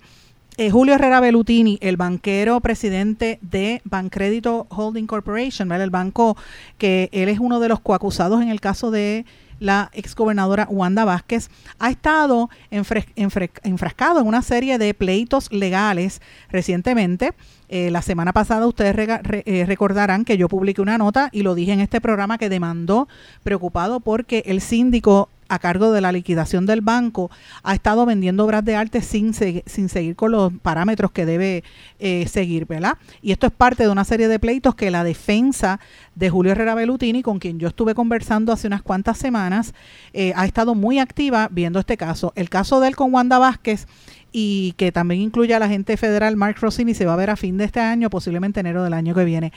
eh, Julio Herrera Belutini, el banquero presidente de Bancrédito Holding Corporation, el banco que él es uno de los coacusados en el caso de la exgobernadora Wanda Vázquez, ha estado enfrascado en una serie de pleitos legales recientemente. Eh, la semana pasada ustedes eh, recordarán que yo publiqué una nota y lo dije en este programa que demandó preocupado porque el síndico a cargo de la liquidación del banco ha estado vendiendo obras de arte sin, sin seguir con los parámetros que debe eh, seguir, ¿verdad? Y esto es parte de una serie de pleitos que la defensa de Julio Herrera Belutini, con quien yo estuve conversando hace unas cuantas semanas, eh, ha estado muy activa viendo este caso. El caso de él con Wanda Vázquez y que también incluye a la agente federal Mark Rossini se va a ver a fin de este año, posiblemente enero del año que viene.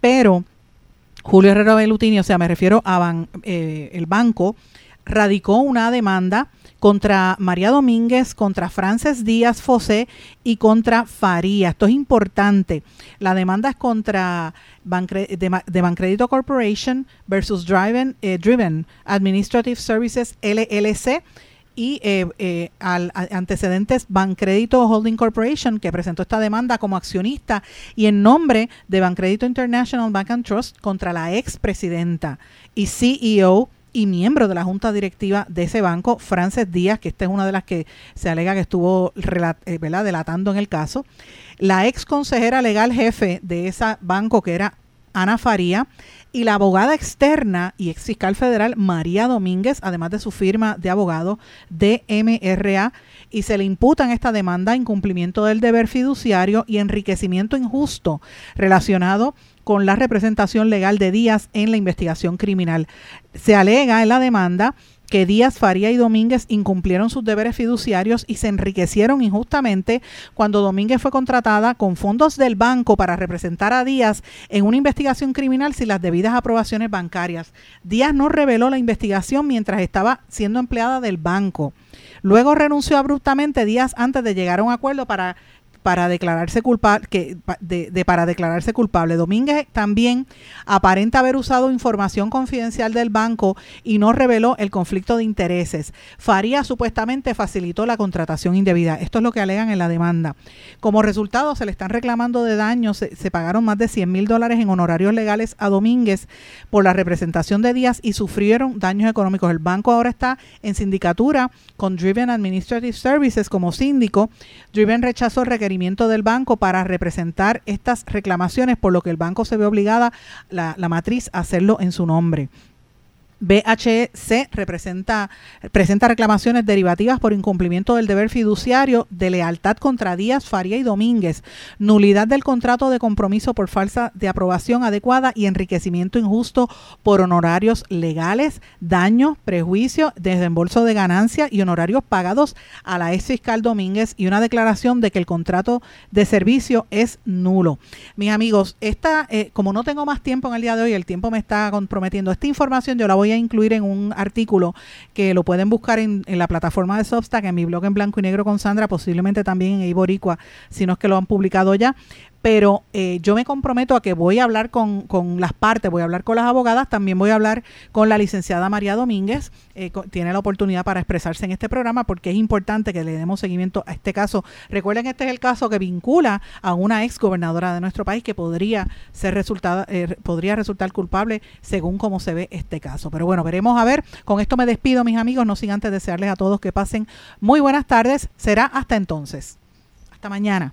Pero Julio Herrera Belutini, o sea, me refiero a eh, el banco, radicó una demanda contra María Domínguez, contra Frances Díaz Fosé y contra Faría. Esto es importante. La demanda es contra de, Bancredito Corporation versus Driven, eh, Driven Administrative Services LLC y eh, eh, al, antecedentes Bancredito Holding Corporation, que presentó esta demanda como accionista y en nombre de Bancredito International Bank and Trust contra la expresidenta y CEO y miembro de la junta directiva de ese banco, Frances Díaz, que esta es una de las que se alega que estuvo eh, delatando en el caso, la ex consejera legal jefe de ese banco, que era Ana Faría, y la abogada externa y ex fiscal federal María Domínguez, además de su firma de abogado DMRA, y se le imputa en esta demanda incumplimiento del deber fiduciario y enriquecimiento injusto relacionado con la representación legal de Díaz en la investigación criminal. Se alega en la demanda que Díaz, Faría y Domínguez incumplieron sus deberes fiduciarios y se enriquecieron injustamente cuando Domínguez fue contratada con fondos del banco para representar a Díaz en una investigación criminal sin las debidas aprobaciones bancarias. Díaz no reveló la investigación mientras estaba siendo empleada del banco. Luego renunció abruptamente días antes de llegar a un acuerdo para para declararse culpable, que, de, para declararse culpable. Domínguez también aparenta haber usado información confidencial del banco y no reveló el conflicto de intereses. Faría supuestamente facilitó la contratación indebida. Esto es lo que alegan en la demanda. Como resultado, se le están reclamando de daños. Se, pagaron más de 100 mil dólares en honorarios legales a Domínguez por la representación de Díaz y sufrieron daños económicos. El banco ahora está en sindicatura con Driven Administrative Services como síndico. Driven rechazó el requerimiento del banco para representar estas reclamaciones, por lo que el banco se ve obligada, la, la matriz, a hacerlo en su nombre. BHC representa, presenta reclamaciones derivativas por incumplimiento del deber fiduciario de lealtad contra Díaz, Faría y Domínguez, nulidad del contrato de compromiso por falsa de aprobación adecuada y enriquecimiento injusto por honorarios legales, daños, prejuicios, desembolso de ganancia y honorarios pagados a la ex fiscal Domínguez y una declaración de que el contrato de servicio es nulo. Mis amigos, esta, eh, como no tengo más tiempo en el día de hoy, el tiempo me está comprometiendo, esta información yo la voy incluir en un artículo que lo pueden buscar en, la plataforma de Substack, en mi blog en blanco y negro con Sandra, posiblemente también en Iboricua, si no es que lo han publicado ya pero eh, yo me comprometo a que voy a hablar con, las partes, voy a hablar con las abogadas, también voy a hablar con la licenciada María Domínguez, eh, tiene la oportunidad para expresarse en este programa porque es importante que le demos seguimiento a este caso. Recuerden este es el caso que vincula a una ex gobernadora de nuestro país que podría ser resultada, eh, podría resultar culpable según cómo se ve este caso. Pero bueno, veremos a ver. Con esto me despido, mis amigos, no sin antes desearles a todos que pasen muy buenas tardes. Será hasta entonces. Hasta mañana.